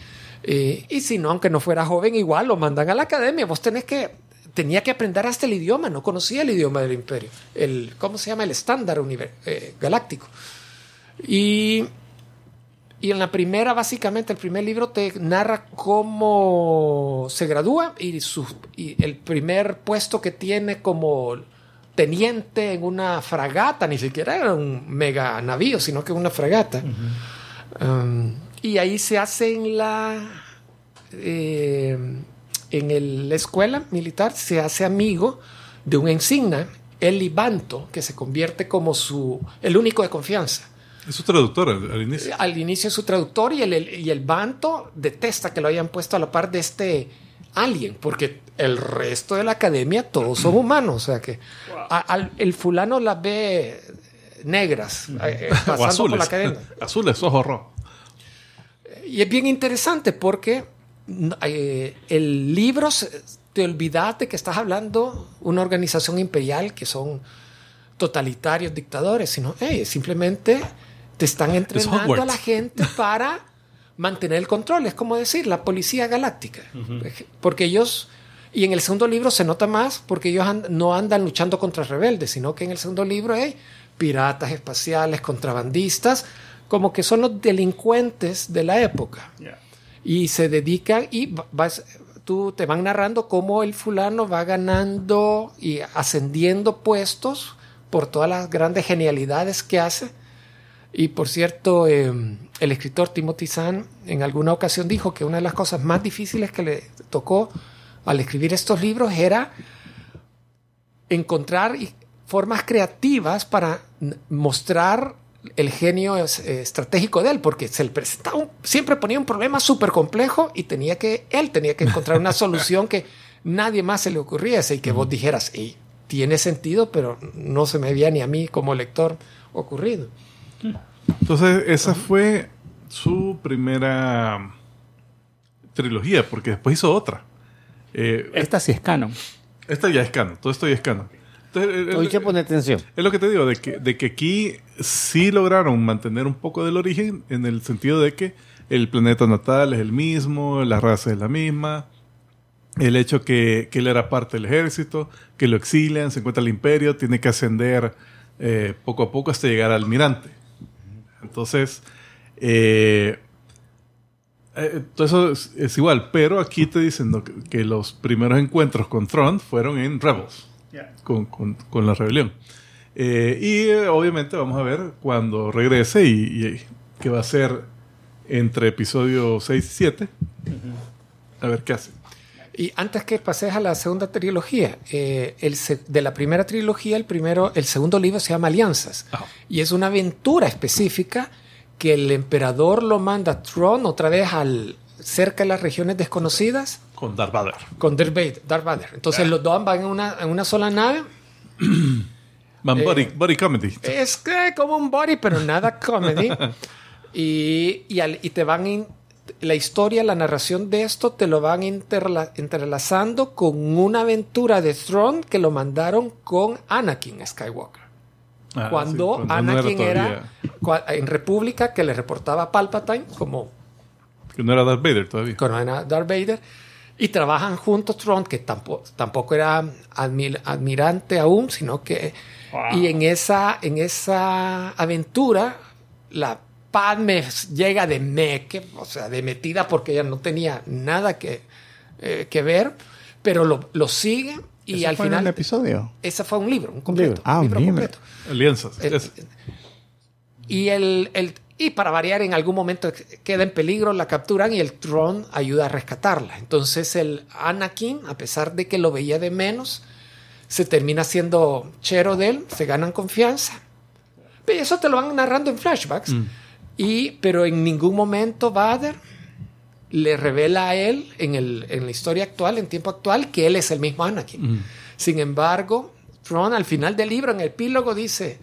Eh, y si no, aunque no fuera joven, igual lo mandan a la academia. Vos tenés que. Tenía que aprender hasta el idioma, no conocía el idioma del imperio. El, ¿Cómo se llama? El estándar eh, galáctico. Y, y en la primera, básicamente, el primer libro te narra cómo se gradúa y, su, y el primer puesto que tiene como teniente en una fragata, ni siquiera era un mega navío, sino que una fragata. Um, y ahí se hace en la eh, en el- la escuela militar se hace amigo de un insignia, el Libanto, que se convierte como su el único de confianza. Es su traductor al, al inicio. Al inicio es su traductor y el, el- y el Banto detesta que lo hayan puesto a la par de este alien, porque el resto de la academia todos son humanos, o sea que a- al- el fulano las ve negras eh, eh, O pasando por azules. la academia. azules, ojos rojos. Y es bien interesante porque eh, el libro se- te olvidas de que estás hablando una organización imperial que son totalitarios dictadores, sino hey, simplemente te están entrenando a la gente para mantener el control. Es como decir la policía galáctica. Porque ellos, y en el segundo libro se nota más porque ellos and- no andan luchando contra rebeldes, sino que en el segundo libro hay piratas espaciales, contrabandistas, como que son los delincuentes de la época y se dedican y va- vas, tú te van narrando cómo el fulano va ganando y ascendiendo puestos por todas las grandes genialidades que hace. Y por cierto, eh, el escritor Timothy Zahn en alguna ocasión dijo que una de las cosas más difíciles que le tocó al escribir estos libros era encontrar formas creativas para mostrar el genio es- eh, estratégico de él, porque se le presentaba un- siempre ponía un problema súper complejo y tenía que, él tenía que encontrar una solución que nadie más se le ocurriese y que vos dijeras, "Ey, tiene sentido, pero no se me había ni a mí como lector ocurrido. Entonces, esa fue su primera trilogía, porque después hizo otra. Eh, Esta sí es canon. esta ya es canon, todo esto ya es canon. Entonces, el- el- Hoy que pone atención. Es lo que te digo, de que, de que aquí sí lograron mantener un poco del origen en el sentido de que el planeta natal es el mismo, la raza es la misma, el hecho que, que él era parte del ejército, que lo exilian, se encuentra el imperio, tiene que ascender eh, poco a poco hasta llegar al almirante. Entonces, eh, eh, todo eso es, es igual, pero aquí te dicen ¿no? que, que los primeros encuentros con Tron fueron en Rebels con, con- con la rebelión. Eh, y eh, obviamente vamos a ver cuando regrese y, y qué va a ser entre episodio 6 y 7. A ver qué hace. Y antes que pases a la segunda trilogía, eh, el se- de la primera trilogía, el primero, el segundo libro se llama Alianzas. Ajá. Y es una aventura específica que el emperador lo manda a Tron otra vez al cerca de las regiones desconocidas Con Darth Vader. con Darth Vader. Darth Vader. Entonces los dos van en una, en una sola nave. Man, Eh, body, comedy. Es que como un body, pero nada comedy. y, y, al- y te van in- la historia, la narración de esto te lo van interla- entrelazando con una aventura de Throne que lo mandaron con Anakin Skywalker. Ah, cuando sí, no Anakin era, cua- en República que le reportaba a Palpatine como Que no era Darth Vader todavía. con Darth Vader y trabajan juntos Tron que tampoco, tampoco era admir- admirante aún sino que y en esa en esa aventura la Padme llega de meque o sea de metida porque ella no tenía nada que, eh, que ver pero lo, lo sigue y ¿Eso al fue en final el episodio? ese fue un libro un completo libro. Ah, un libro. completo Alianzas. el- Es- y el, el- y para variar, en algún momento queda en peligro, la capturan y el Tron ayuda a rescatarla. Entonces el Anakin, a pesar de que lo veía de menos, se termina siendo chero de él, se ganan confianza. Pero eso te lo van narrando en flashbacks. Y, pero en ningún momento Vader le revela a él en, el, en la historia actual, en tiempo actual, que él es el mismo Anakin. Sin embargo, Tron al final del libro, en el epílogo, dice,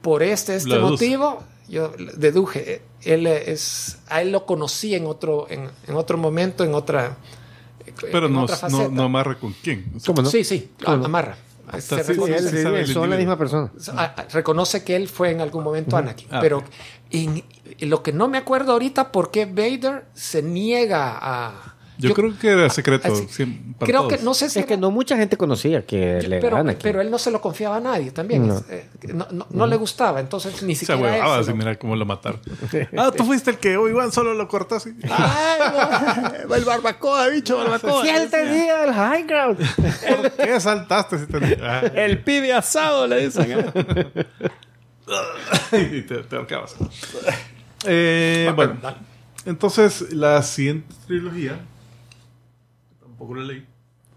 por este, este motivo, yo deduje, eh, él es, a él lo conocí en otro, en, en otro momento, en otra, pero en no, otra no, faceta. no amarra con quién. O sea, ¿Cómo no? Sí, sí, amarra. Se sí, él- sí, el son la misma persona. Reconoce que él fue en algún momento Anakin. Ah, pero ok. en, en lo que no me acuerdo ahorita, por qué Vader se niega a Yo, Yo- creo que era secreto. así- siem- para Creo que no sé si Es que no mucha gente conocía que era pero, Anakin. pero él no se lo confiaba a nadie también. No. Es, eh, no, no- no le gustaba, entonces ni Se siquiera él huevaba se así, mira cómo lo mataron. ah, tú fuiste el que Obi-Wan solo lo cortó así. el barbacoa, bicho, barbacoa. Sí, él tenía el high ground. ¿Por qué saltaste? Si te... Ah, El pibe asado, le dicen. ¿eh? y te, te ahorcabas. Eh, bueno, entonces la siguiente trilogía. Tampoco la leí.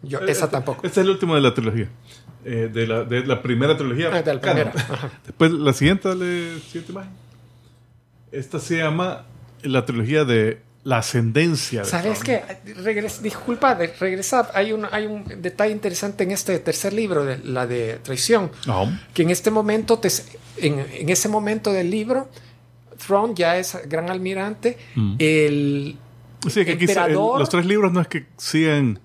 Yo, esa tampoco. Este es el último de la trilogía. Eh, de, la, de la primera trilogía. Ah, de la primera. Después la siguiente, dale siguiente imagen. Esta se llama la trilogía de la ascendencia. de ¿Sabes qué? Regres- disculpa, de regresar. Hay un, hay un detalle interesante en este tercer libro, de, la de traición, que en este momento, te- en, en ese momento del libro, Thrawn ya es gran almirante. Mm. El Sí, que se- el- los tres libros no es que sigan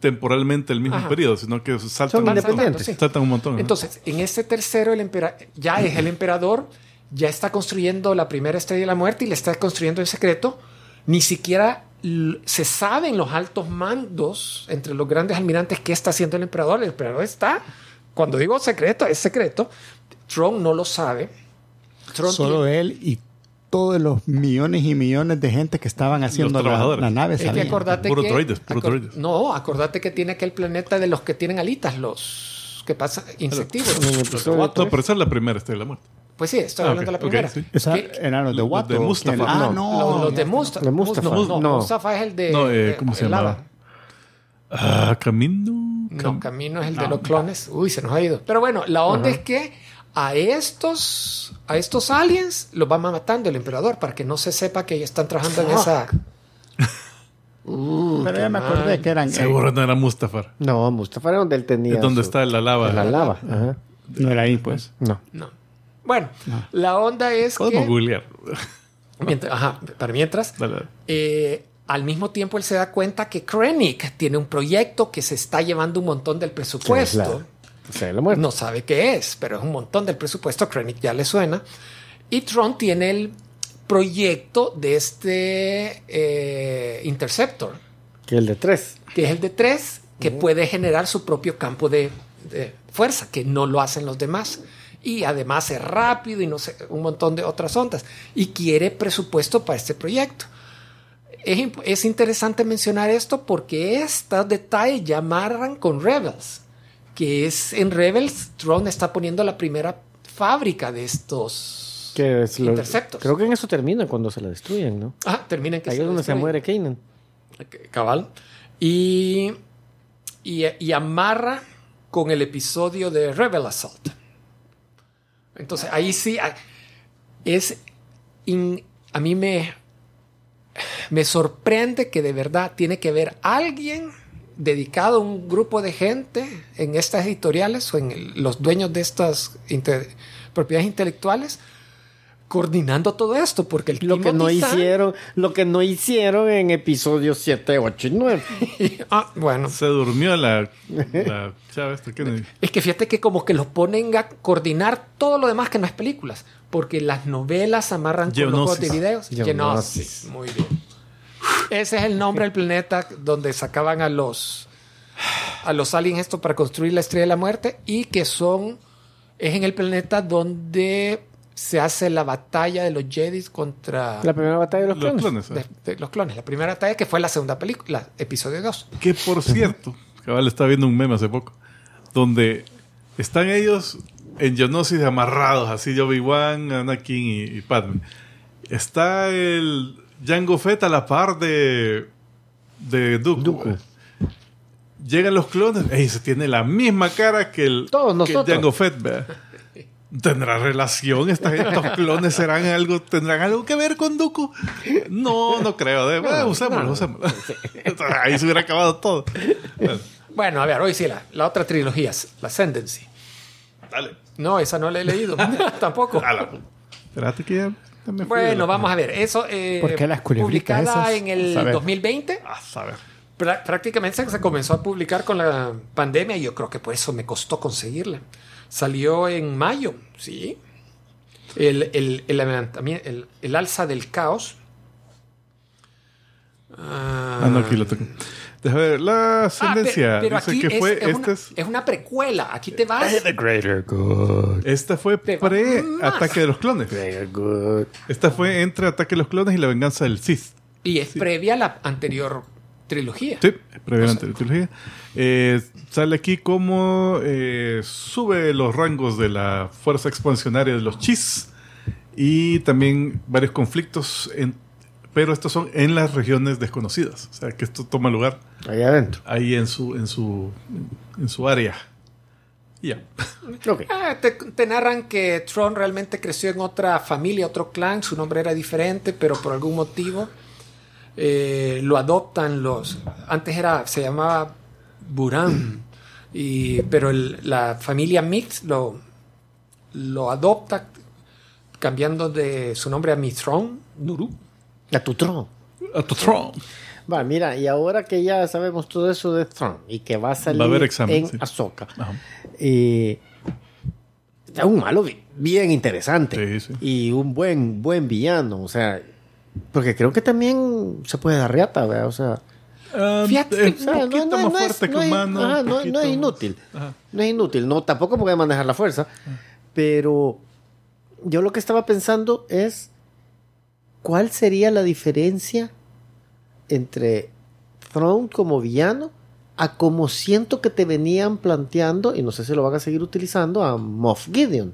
temporalmente el mismo Ajá. periodo, sino que saltan, Son un, sí. saltan un montón. ¿no? Entonces, en este tercero, el empera- ya es el emperador, ya está construyendo la primera estrella de la muerte y le está construyendo en secreto. Ni siquiera se saben los altos mandos entre los grandes almirantes qué está haciendo el emperador. El emperador está, cuando digo secreto, es secreto. Tron no lo sabe. Tron Solo tiene- él y todos los millones y millones de gente que estaban haciendo la, trabajadores. la nave es que acordate Puro que, droides, puro acor- droides. No, acordate que tiene aquel planeta de los que tienen alitas, los que pasan Watto. no, pero esa es la primera estrella de la muerte. Pues sí, estoy Ah, hablando de la primera. sí. Esa Que- eran los de Los Watto. de Mustafa. ¿quién? Ah, No, no. los, los de. Mustafa. De Mustafa. No, no, No. Mustafa es el de. No, eh, de- ¿cómo se el llamaba? Lava. Ah, Camino. No, Camino es el de los clones. Uy, se nos ha ido. Pero bueno, la onda es que a estos, a estos aliens los va matando el emperador para que no se sepa que ellos están trabajando en esa. Pero ya me acordé que eran. Seguro no era Mustafar. No, Mustafa era donde él tenía. Es donde su- está la lava. la lava. Ajá. no era ahí, pues. No. No. Bueno, la onda es Podemos que. googlear. mientras- ajá, para mientras. Dale, dale. eh, al mismo tiempo él se da cuenta que Krennic tiene un proyecto que se está llevando un montón del presupuesto. La muerte. No sabe qué es, pero es un montón del presupuesto. Krennic ya le suena. Y Tron tiene el proyecto de este eh, Interceptor, Que el de tres. que es el de tres, que puede generar su propio campo de, de fuerza, que no lo hacen los demás. Y además es rápido y no sé, un montón de otras ondas. Y quiere presupuesto para este proyecto. Es, es interesante mencionar esto porque estos detalles ya amarran con Rebels. Que es en Rebels, Tron está poniendo la primera fábrica de estos Que es lo- Interceptos. Creo que en eso termina cuando se la destruyen, ¿no? Ah, termina en que Ahí se es donde se muere Kanan. Cabal. Y, y, y amarra con el episodio de Rebel Assault. Entonces ahí sí ah, es in- a mí me me sorprende que de verdad tiene que haber alguien dedicado a un grupo de gente en estas editoriales o en el- los dueños de estas inte- propiedades intelectuales coordinando todo esto porque el Lo que no hicieron, lo que no hicieron en episodios 7, 8 y 9. ah, bueno Se durmió la, la. Es que fíjate que como que los ponen a coordinar todo lo demás que no es películas. Porque las novelas amarran con los juegos de videos. Geonosis. Geonosis. Muy bien. Ese es el nombre del planeta donde sacaban a los a los aliens esto para construir la estrella de la muerte y que son es en el planeta donde se hace la batalla de los Jedi contra La primera batalla de los, Los clones. clones. ¿eh? de- de los clones. La primera batalla que fue la segunda película, episodio 2. Que por cierto, cabal estaba viendo un meme hace poco, donde están ellos en Geonosis amarrados, así Obi-Wan, Anakin y, y Padme. Está el Jango Fett a la par de, de Dooku. Dooku. Llegan los clones, ey, se tiene la misma cara que el, Todos que el nosotros. Jango Fett, ¿verdad? ¿Tendrá relación esta? ¿Estos clones serán algo, tendrán algo que ver con Dooku? No, no creo. De, bueno, usémoslo, usémoslo. Ahí se hubiera acabado todo. Bueno, Bueno, a ver, hoy sí, la, la otra trilogía, la Ascendancy. dale. No, esa no la he leído. Tampoco. Espérate que ya me Bueno, vamos a ver. Eso eh, ¿Por qué las publicada esas? en el Saber. 2020. A saber. Prá- Prácticamente se comenzó a publicar con la pandemia y yo creo que por eso me costó conseguirla. Salió en mayo, sí. El, el, el levantamiento- el- el alza del caos. Ah, no, aquí lo tengo. Déjame ver, la Ah, ascendencia. pe- pero dice aquí que es, fue, es este una, es- es una precuela. Aquí te vas. The greater good. esta fue pre-ataque de los clones. Very good. Esta fue entre Ataque de los clones y la venganza del Sith. Y es previa a la anterior trilogía. Sí, previa a la anterior trilogía. Eh, sale aquí como eh, sube los rangos de la fuerza expansionaria de los Chis y también varios conflictos, en- pero estos son en las regiones desconocidas. O sea, que esto toma lugar Ahí adentro. ahí en su, en su, en su área. Ya. Ok. Ah, te, te narran que Tron realmente creció en otra familia, otro clan, su nombre era diferente, pero por algún motivo eh, lo adoptan los... Antes era, se llamaba Buran, y, pero el- la familia Mix lo, lo adopta cambiando de su nombre a Mitron, Nuru. A tu trono. A tu throne. Va, mira, y ahora que ya sabemos todo eso de Throne y que va a salir Va a haber examen, en sí. Ahsoka, eh, es un malo bi- bien interesante Sí, sí. y un buen buen villano, o sea, porque creo que también se puede dar riata, ¿verdad? O sea, Ah, Fíjate, es un poquito más fuerte que no es- humano. ajá, un no- no es más- inútil. Ajá. No es inútil, no, tampoco puede manejar la fuerza. Pero yo lo que estaba pensando es cuál sería la diferencia entre Throne como villano a como siento que te venían planteando, y no sé si lo van a seguir utilizando, a Moff Gideon.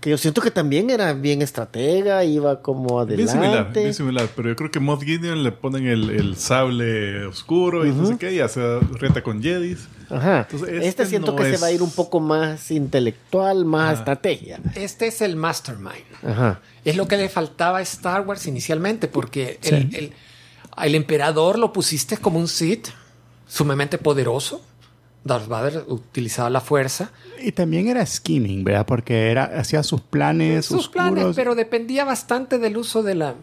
Que yo siento que también era bien estratega, iba como Bien adelante. similar, bien similar, pero yo creo que Moff Gideon le ponen el, el sable oscuro y no sé qué, y hace reta con Jedis. Ajá. Entonces, este, este siento no que se va a ir un poco más intelectual, más estrategia. Este es el Mastermind. Ajá. Es lo que le faltaba a Star Wars inicialmente, porque el, el- el emperador lo pusiste como un Sith sumamente poderoso. Darth Vader utilizaba la fuerza. Y también era scheming, ¿verdad? Porque era, hacía sus planes Sus oscuros. planes, pero dependía bastante del uso de la...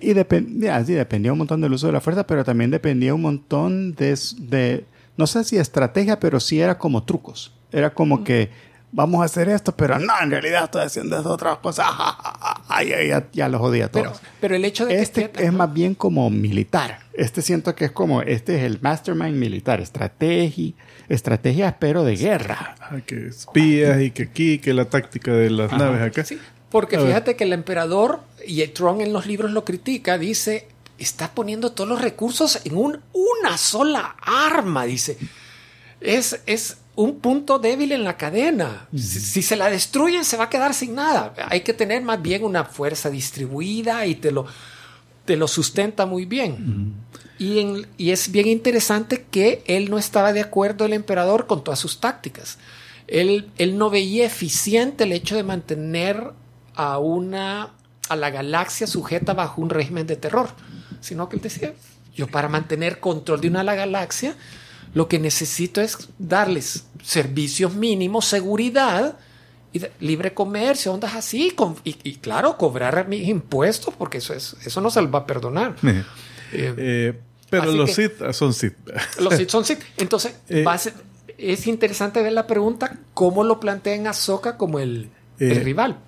Y dependía, sí, dependía un montón del uso de la fuerza, pero también dependía un montón de, de- no sé si estrategia, pero sí era como trucos. Era como que vamos a hacer esto, pero no, en realidad estoy haciendo esta otra cosa. Ay, ay, ya, ya lo jodía a todos. Pero, pero el hecho de este que... es más bien como militar. Este siento que es como, este es el mastermind militar, estrategia, estrategia, pero de guerra. Ah, que espías y que aquí, que la táctica de las naves acá. Sí, porque A ver. fíjate que el emperador, y Tron en los libros lo critica, dice, está poniendo todos los recursos en un, una sola arma, dice. Es, es un punto débil en la cadena. Si, si se la destruyen, se va a quedar sin nada. Hay que tener más bien una fuerza distribuida y te lo, te lo sustenta muy bien. y, en- y es bien interesante que él no estaba de acuerdo, el emperador, con todas sus tácticas. Él, él no veía eficiente el hecho de mantener a una a la galaxia sujeta bajo un régimen de terror, sino que él decía, yo para mantener control de una la galaxia, lo que necesito es darles servicios mínimos, seguridad y libre comercio, ondas así, con- y, y claro, cobrar mis impuestos, porque eso, es, eso no se les va a perdonar. Eh, Eh, pero los ah, son Sith. los Sith son Sith. Entonces, Eh, va a ser- es interesante ver la pregunta, cómo lo plantean a Ahsoka como el, el rival.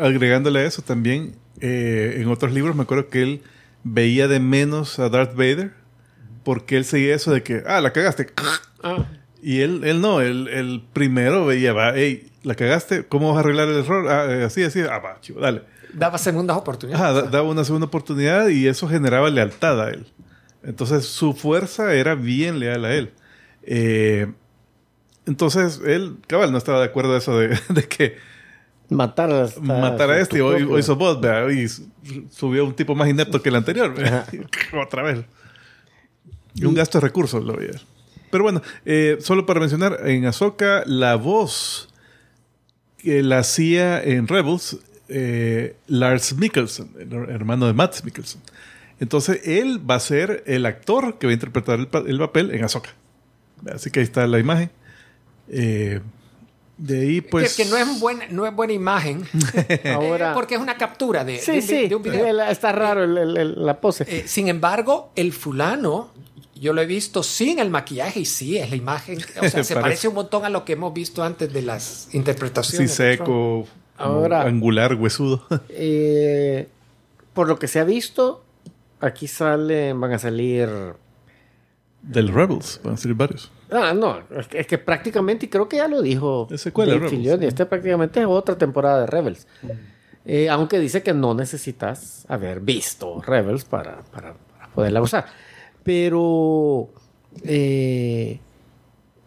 Agregándole a eso también, eh, en otros libros me acuerdo que él veía de menos a Darth Vader porque él seguía eso de que, ah, la cagaste. Ah, Y él, él no, él, él primero veía, va, hey, la cagaste, ¿cómo vas a arreglar el error? Ah, eh, así, así, ah, va, chivo, dale. daba segundas oportunidades. Ajá, da- daba una segunda oportunidad y eso generaba lealtad a él. Entonces su fuerza era bien leal a él. Eh, entonces él, cabal, no estaba de acuerdo a eso de, de que Matar a, matar a este hoy, hoy hizo vos, vea, y subió un tipo más inepto que el anterior. Otra vez. Y un gasto de recursos lo veía. Pero bueno, eh, solo para mencionar, en Ahsoka la voz que la hacía en Rebels eh, Lars Mikkelsen, el hermano de Matt Mikkelsen. Entonces él va a ser el actor que va a interpretar el, pa- el papel en Ahsoka. Así que ahí está la imagen. Eh, de ahí pues... que, que no, es buena, no es buena imagen. Ahora- Eh, porque es una captura de, Sí, de sí, de un video. el- está raro el- el- el- la pose. Eh, sin embargo, el fulano, yo lo he visto sin el maquillaje y sí, es la imagen. O sea, se Parece- parece un montón a lo que hemos visto antes de las Sí, interpretaciones. Trump. seco, Ahora- angular, huesudo. Eh, por lo que se ha visto, aquí salen, van a salir... Del Rebels, van a ser varios. Ah, no, es que, es que prácticamente, y creo que ya lo dijo Es secuela de Rebels. Filoni, este prácticamente es otra temporada de Rebels. Eh, aunque dice que no necesitas haber visto Rebels para, para- para poderla usar. Pero eh,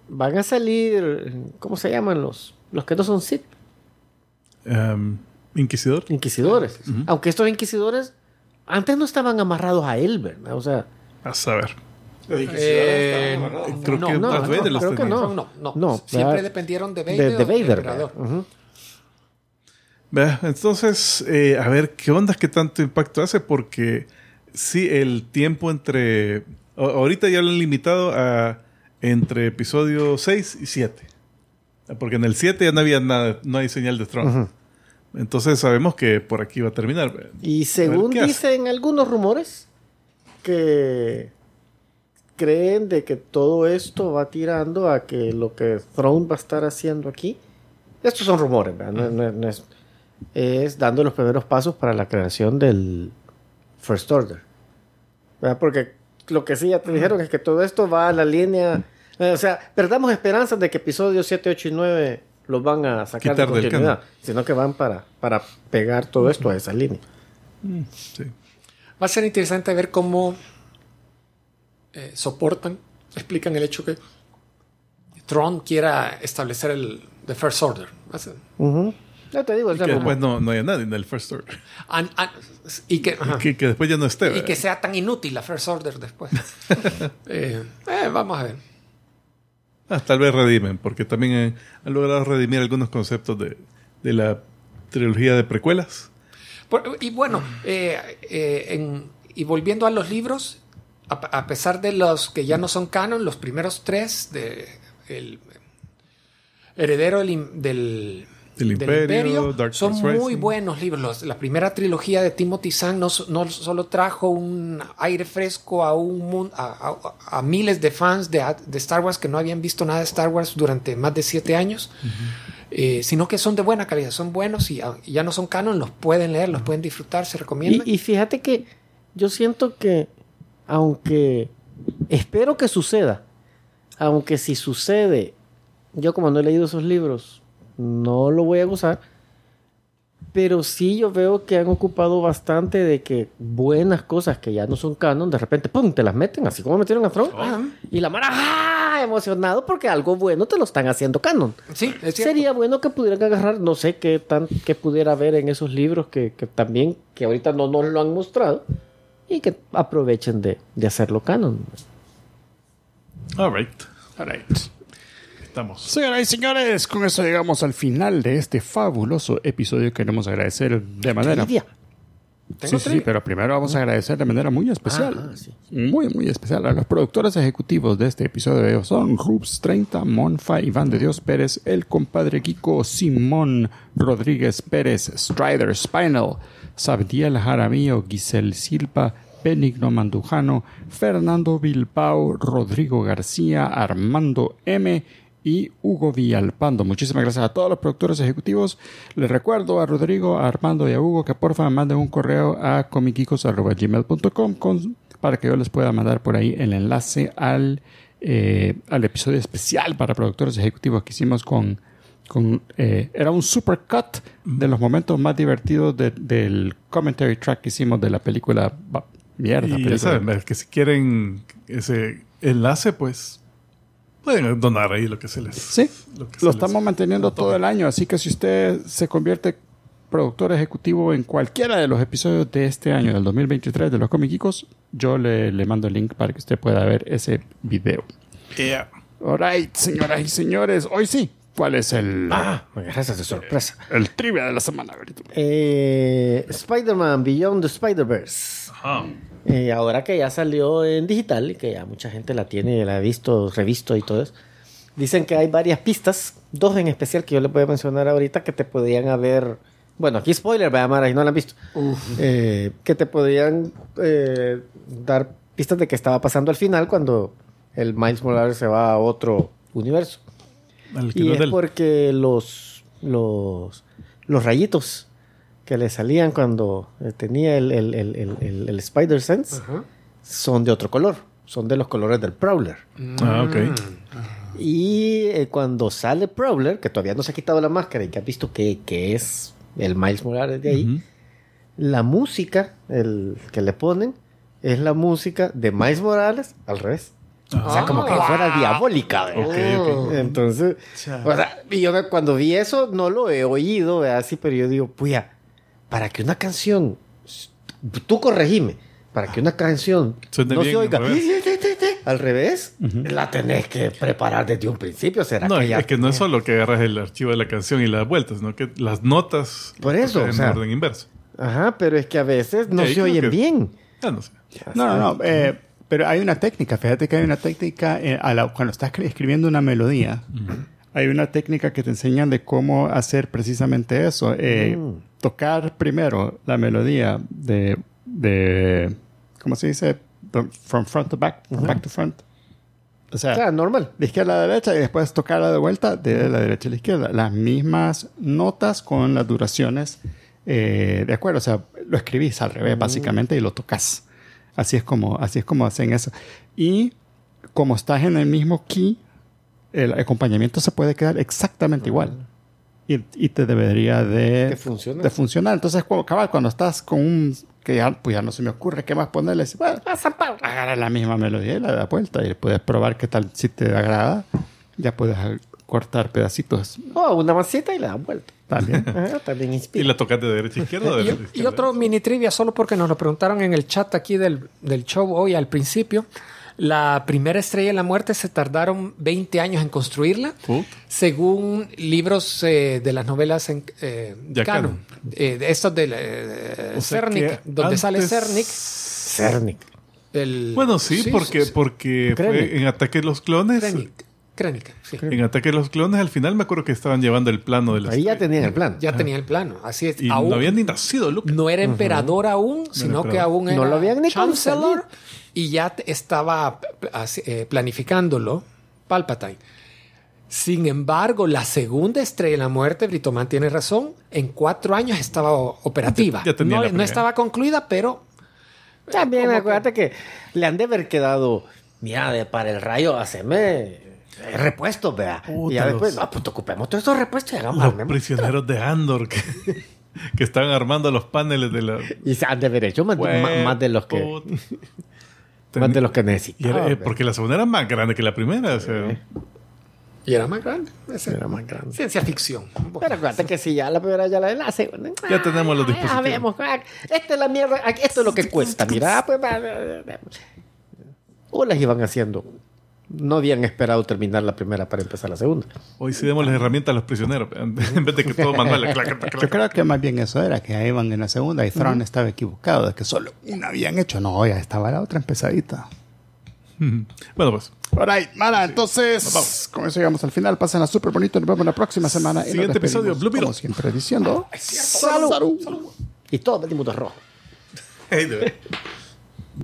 van a salir, ¿cómo se llaman los, los que no son Sith? Em, Inquisidor. Inquisidores. Aunque estos inquisidores antes no estaban amarrados a él, ¿verdad? O sea, A saber. Eh, Creo no, que no, Darth Vader creo que no. no, no, No, Siempre ¿verdad? dependieron de de, Vader. de o del Vader. Entonces, eh, a ver, ¿qué onda? ¿Qué tanto impacto hace? Porque sí, el tiempo entre... Ahorita ya lo han limitado a entre episodio 6 y 7. Porque en el 7 ya no había nada, no hay señal de Tron. Entonces sabemos que por aquí va a terminar. Y según dicen algunos rumores que creen de que todo esto va tirando a que lo que Throne va a estar haciendo aquí. Estos son rumores, ¿verdad? No, no- no es, es dando los primeros pasos para la creación del First Order. ¿verdad? Porque lo que sí ya te dijeron es que todo esto va a la línea. eh, o sea, perdamos esperanzas de que episodios 7, 8 y 9 los van a sacar Quitar de continuidad, sino que van para, para pegar todo esto a esa línea. Sí. Va a ser interesante ver cómo eh, soportan, explican el hecho que Tron quiera establecer el the First Order. Va a Ya te digo, o Y sea, que como- después no, no haya nadie en el First Order. An- an- y que. Que, que después ya no esté. y ¿verdad? que sea tan inútil la First Order después. Eh, eh, vamos a ver. Ah, tal vez redimen, porque también eh, han logrado redimir algunos conceptos de, de la trilogía de precuelas. Por- y bueno, eh, eh, en- y volviendo a los libros, a, a pesar de los que ya no son canon, los primeros tres de el heredero del, del, Del Imperio, Dark son muy Rising. buenos libros. Los- la primera trilogía de Timothy Zahn no, no solo trajo un aire fresco a, un a, a- a miles de fans de, de Star Wars que no habían visto nada de Star Wars durante más de siete años. eh, sino que son de buena calidad, son buenos y, a- y ya no son canon, los pueden leer, los pueden disfrutar, se recomiendan. y, y fíjate que yo siento que, aunque espero que suceda, aunque si sucede, yo como no he leído esos libros, no lo voy a gozar. Pero sí yo veo que han ocupado bastante de que buenas cosas que ya no son canon, de repente, ¡pum!, te las meten, así como metieron a Throne. Y la mara, ¡ah! emocionado porque algo bueno te lo están haciendo canon. Sí, es cierto. Sería bueno que pudieran agarrar, no sé qué tan que pudiera haber en esos libros que, que también, que ahorita no nos lo han mostrado, y que aprovechen de, de hacerlo canon. All right. All right. Estamos. Señoras y señores, con eso llegamos al final de este fabuloso episodio. Queremos agradecer de manera. Trivia. Sí, sí, sí, pero primero vamos a agradecer de manera muy especial. Ah, sí. Muy, muy especial. A los productores ejecutivos de este episodio son Rups 30, Monfa, Iván de Dios Pérez, el compadre Kiko, Simón Rodríguez Pérez, Strider Spinal, Sabdiel Jaramillo, Giselle Silva, Benigno Mandujano, Fernando Bilbao, Rodrigo García, Armando M y Hugo Villalpando. Muchísimas gracias a todos los productores ejecutivos. Les recuerdo a Rodrigo, a Armando y a Hugo que porfa me manden un correo a comicicos.gmail.com para que yo les pueda mandar por ahí el enlace al, eh, al episodio especial para productores ejecutivos que hicimos con... con eh, era un supercut de los momentos más divertidos de- del commentary track que hicimos de la película... Mierda, Y ya película. saben, que si quieren ese enlace, pues pueden donar ahí lo que se les. Sí, lo que lo les- estamos manteniendo todo el año, así que si usted se convierte productor ejecutivo en cualquiera de los episodios de este año, del 2023 de los Comicicos, yo le, le mando el link para que usted pueda ver ese video. Yeah. Alright, señoras y señores, hoy sí, ¿cuál es el, Ah, gracias de sorpresa. el trivia de la semana? Eh, Spider-Man Beyond the Spider-Verse. Ajá. Eh, ahora que ya salió en digital y que ya mucha gente la tiene, la ha visto, revisto y todo eso. Dicen que hay varias pistas, dos en especial que yo les voy a mencionar ahorita que te podían haber. Bueno, aquí spoiler, vaya Mara, y no la han visto. Eh, que te podían eh, dar pistas de que estaba pasando al final cuando el Miles Morales se va a otro universo. Y no es del- porque los, los, los rayitos que le salían cuando eh, tenía el, el, el, el, el- el Spider Sense Ajá. son de otro color. Son de los colores del Prowler. Ah, ok. Y eh, cuando sale Prowler, que todavía no se ha quitado la máscara y que ha visto que, que es el Miles Morales de ahí, Ujú. la música el que le ponen es la música de Miles Morales al revés. O sea, como que Ah. fuera diabólica. ¿verdad? Ok, ok. Entonces, o sea, y yo cuando vi eso no lo he oído, ¿verdad? así, pero yo digo, puya, para que una canción, tú corregime, para que una canción Suene no bien se oiga al revés. al revés, la tenés que preparar desde un principio. ¿Será No, que ya es que no es solo que agarras el archivo de la canción y las vueltas, sino que las notas Por eso, en sea- orden inverso. Ajá, pero es que a veces no Sí, se oyen que- bien. Ah, no sé. No, no, no. eh, pero hay una técnica. Fíjate que hay una técnica eh, a la- cuando estás escribiendo una melodía. Hay una técnica que te enseñan de cómo hacer precisamente eso. eh, Mm. Tocar primero la melodía de, de ¿cómo se dice? From front to back, from back to front. O sea, O sea, normal. de izquierda a la derecha y después tocarla de vuelta de la derecha a la izquierda. Las mismas notas con las duraciones eh, de acuerdo. O sea, lo escribís al revés básicamente y lo tocas. Así es como, así es como hacen eso. Y como estás en el mismo key, el acompañamiento se puede quedar exactamente igual. Y, y te debería de, De funcionar. de funcionar. Entonces, como, cabal, cuando estás con un que ya, pues ya no se me ocurre qué más ponerle, bueno, agarra la misma melodía y la da vuelta y puedes probar qué tal si te agrada. Ya puedes ah, cortar pedacitos Oh, una masita y le dan vuelta. también. Ajá, también ¿Y inspira. la tocas de derecha a izquierda o de Y, derecha a y otro mini trivia, solo porque nos lo preguntaron en el chat aquí del, del show hoy al principio. La primera estrella de la muerte se tardaron 20 años en construirla, Puta. según libros eh, de las novelas en eh, Ya canon. Eh, de estos de eh, O sea Cernic, que donde sale Cernic. Cernic. el- Bueno, sí, porque, sí, porque fue en Ataque de los Clones. Krennic, Krennic, sí. En Ataque de los Clones, al final me acuerdo que estaban llevando el plano de la Ahí ya tenían el plan. Ya tenía el plano, así es. Y Aún no había ni nacido Luke. no era emperador aún, sino que emperador. aún No era lo habían ni chancellor. Y ya estaba eh, planificándolo Palpatine. Sin embargo, la segunda estrella de la muerte, Britoman tiene razón, en cuatro años estaba operativa. Ya- ya tenía no, la no estaba concluida, pero También acuérdate que... le han de haber quedado, mira, de para el rayo, haceme eh, repuestos, vea. Y ya después, no, pues te ocupemos todos esos repuestos y hagamos. Los prisioneros de Andor que, que estaban armando los paneles de la. Y se han de haber hecho más, de- más- más de los que, Puta. Más de los que era- eh, porque la segunda era más grande que la primera. o sea, y era más grande. Ese- Era más grande. Ciencia ficción. Pero acuérdate que si ya la primera ya la, la segunda. Ya tenemos los ah, dispositivos. Ya vemos. ah, Esta es la mierda. ah, Esto es lo que cuesta. Mira, pues. O las iban haciendo. No habían esperado terminar la primera para empezar la segunda. hoy sí demos las herramientas a los prisioneros. En vez de que todo manual. clac, clac, clac, Yo creo que más bien eso era, que ahí iban en la segunda y Thrawn estaba equivocado, de que solo una habían hecho. No, ya estaba la otra empezadita. Bueno, pues. Alright, Mara, entonces, con eso llegamos al final. Pásenla súper bonito. Nos vemos la próxima semana. y Siguiente episodio, Blue Beetle. Como siempre diciendo. ¡Salud! Y todos venimos de rojo. Hey.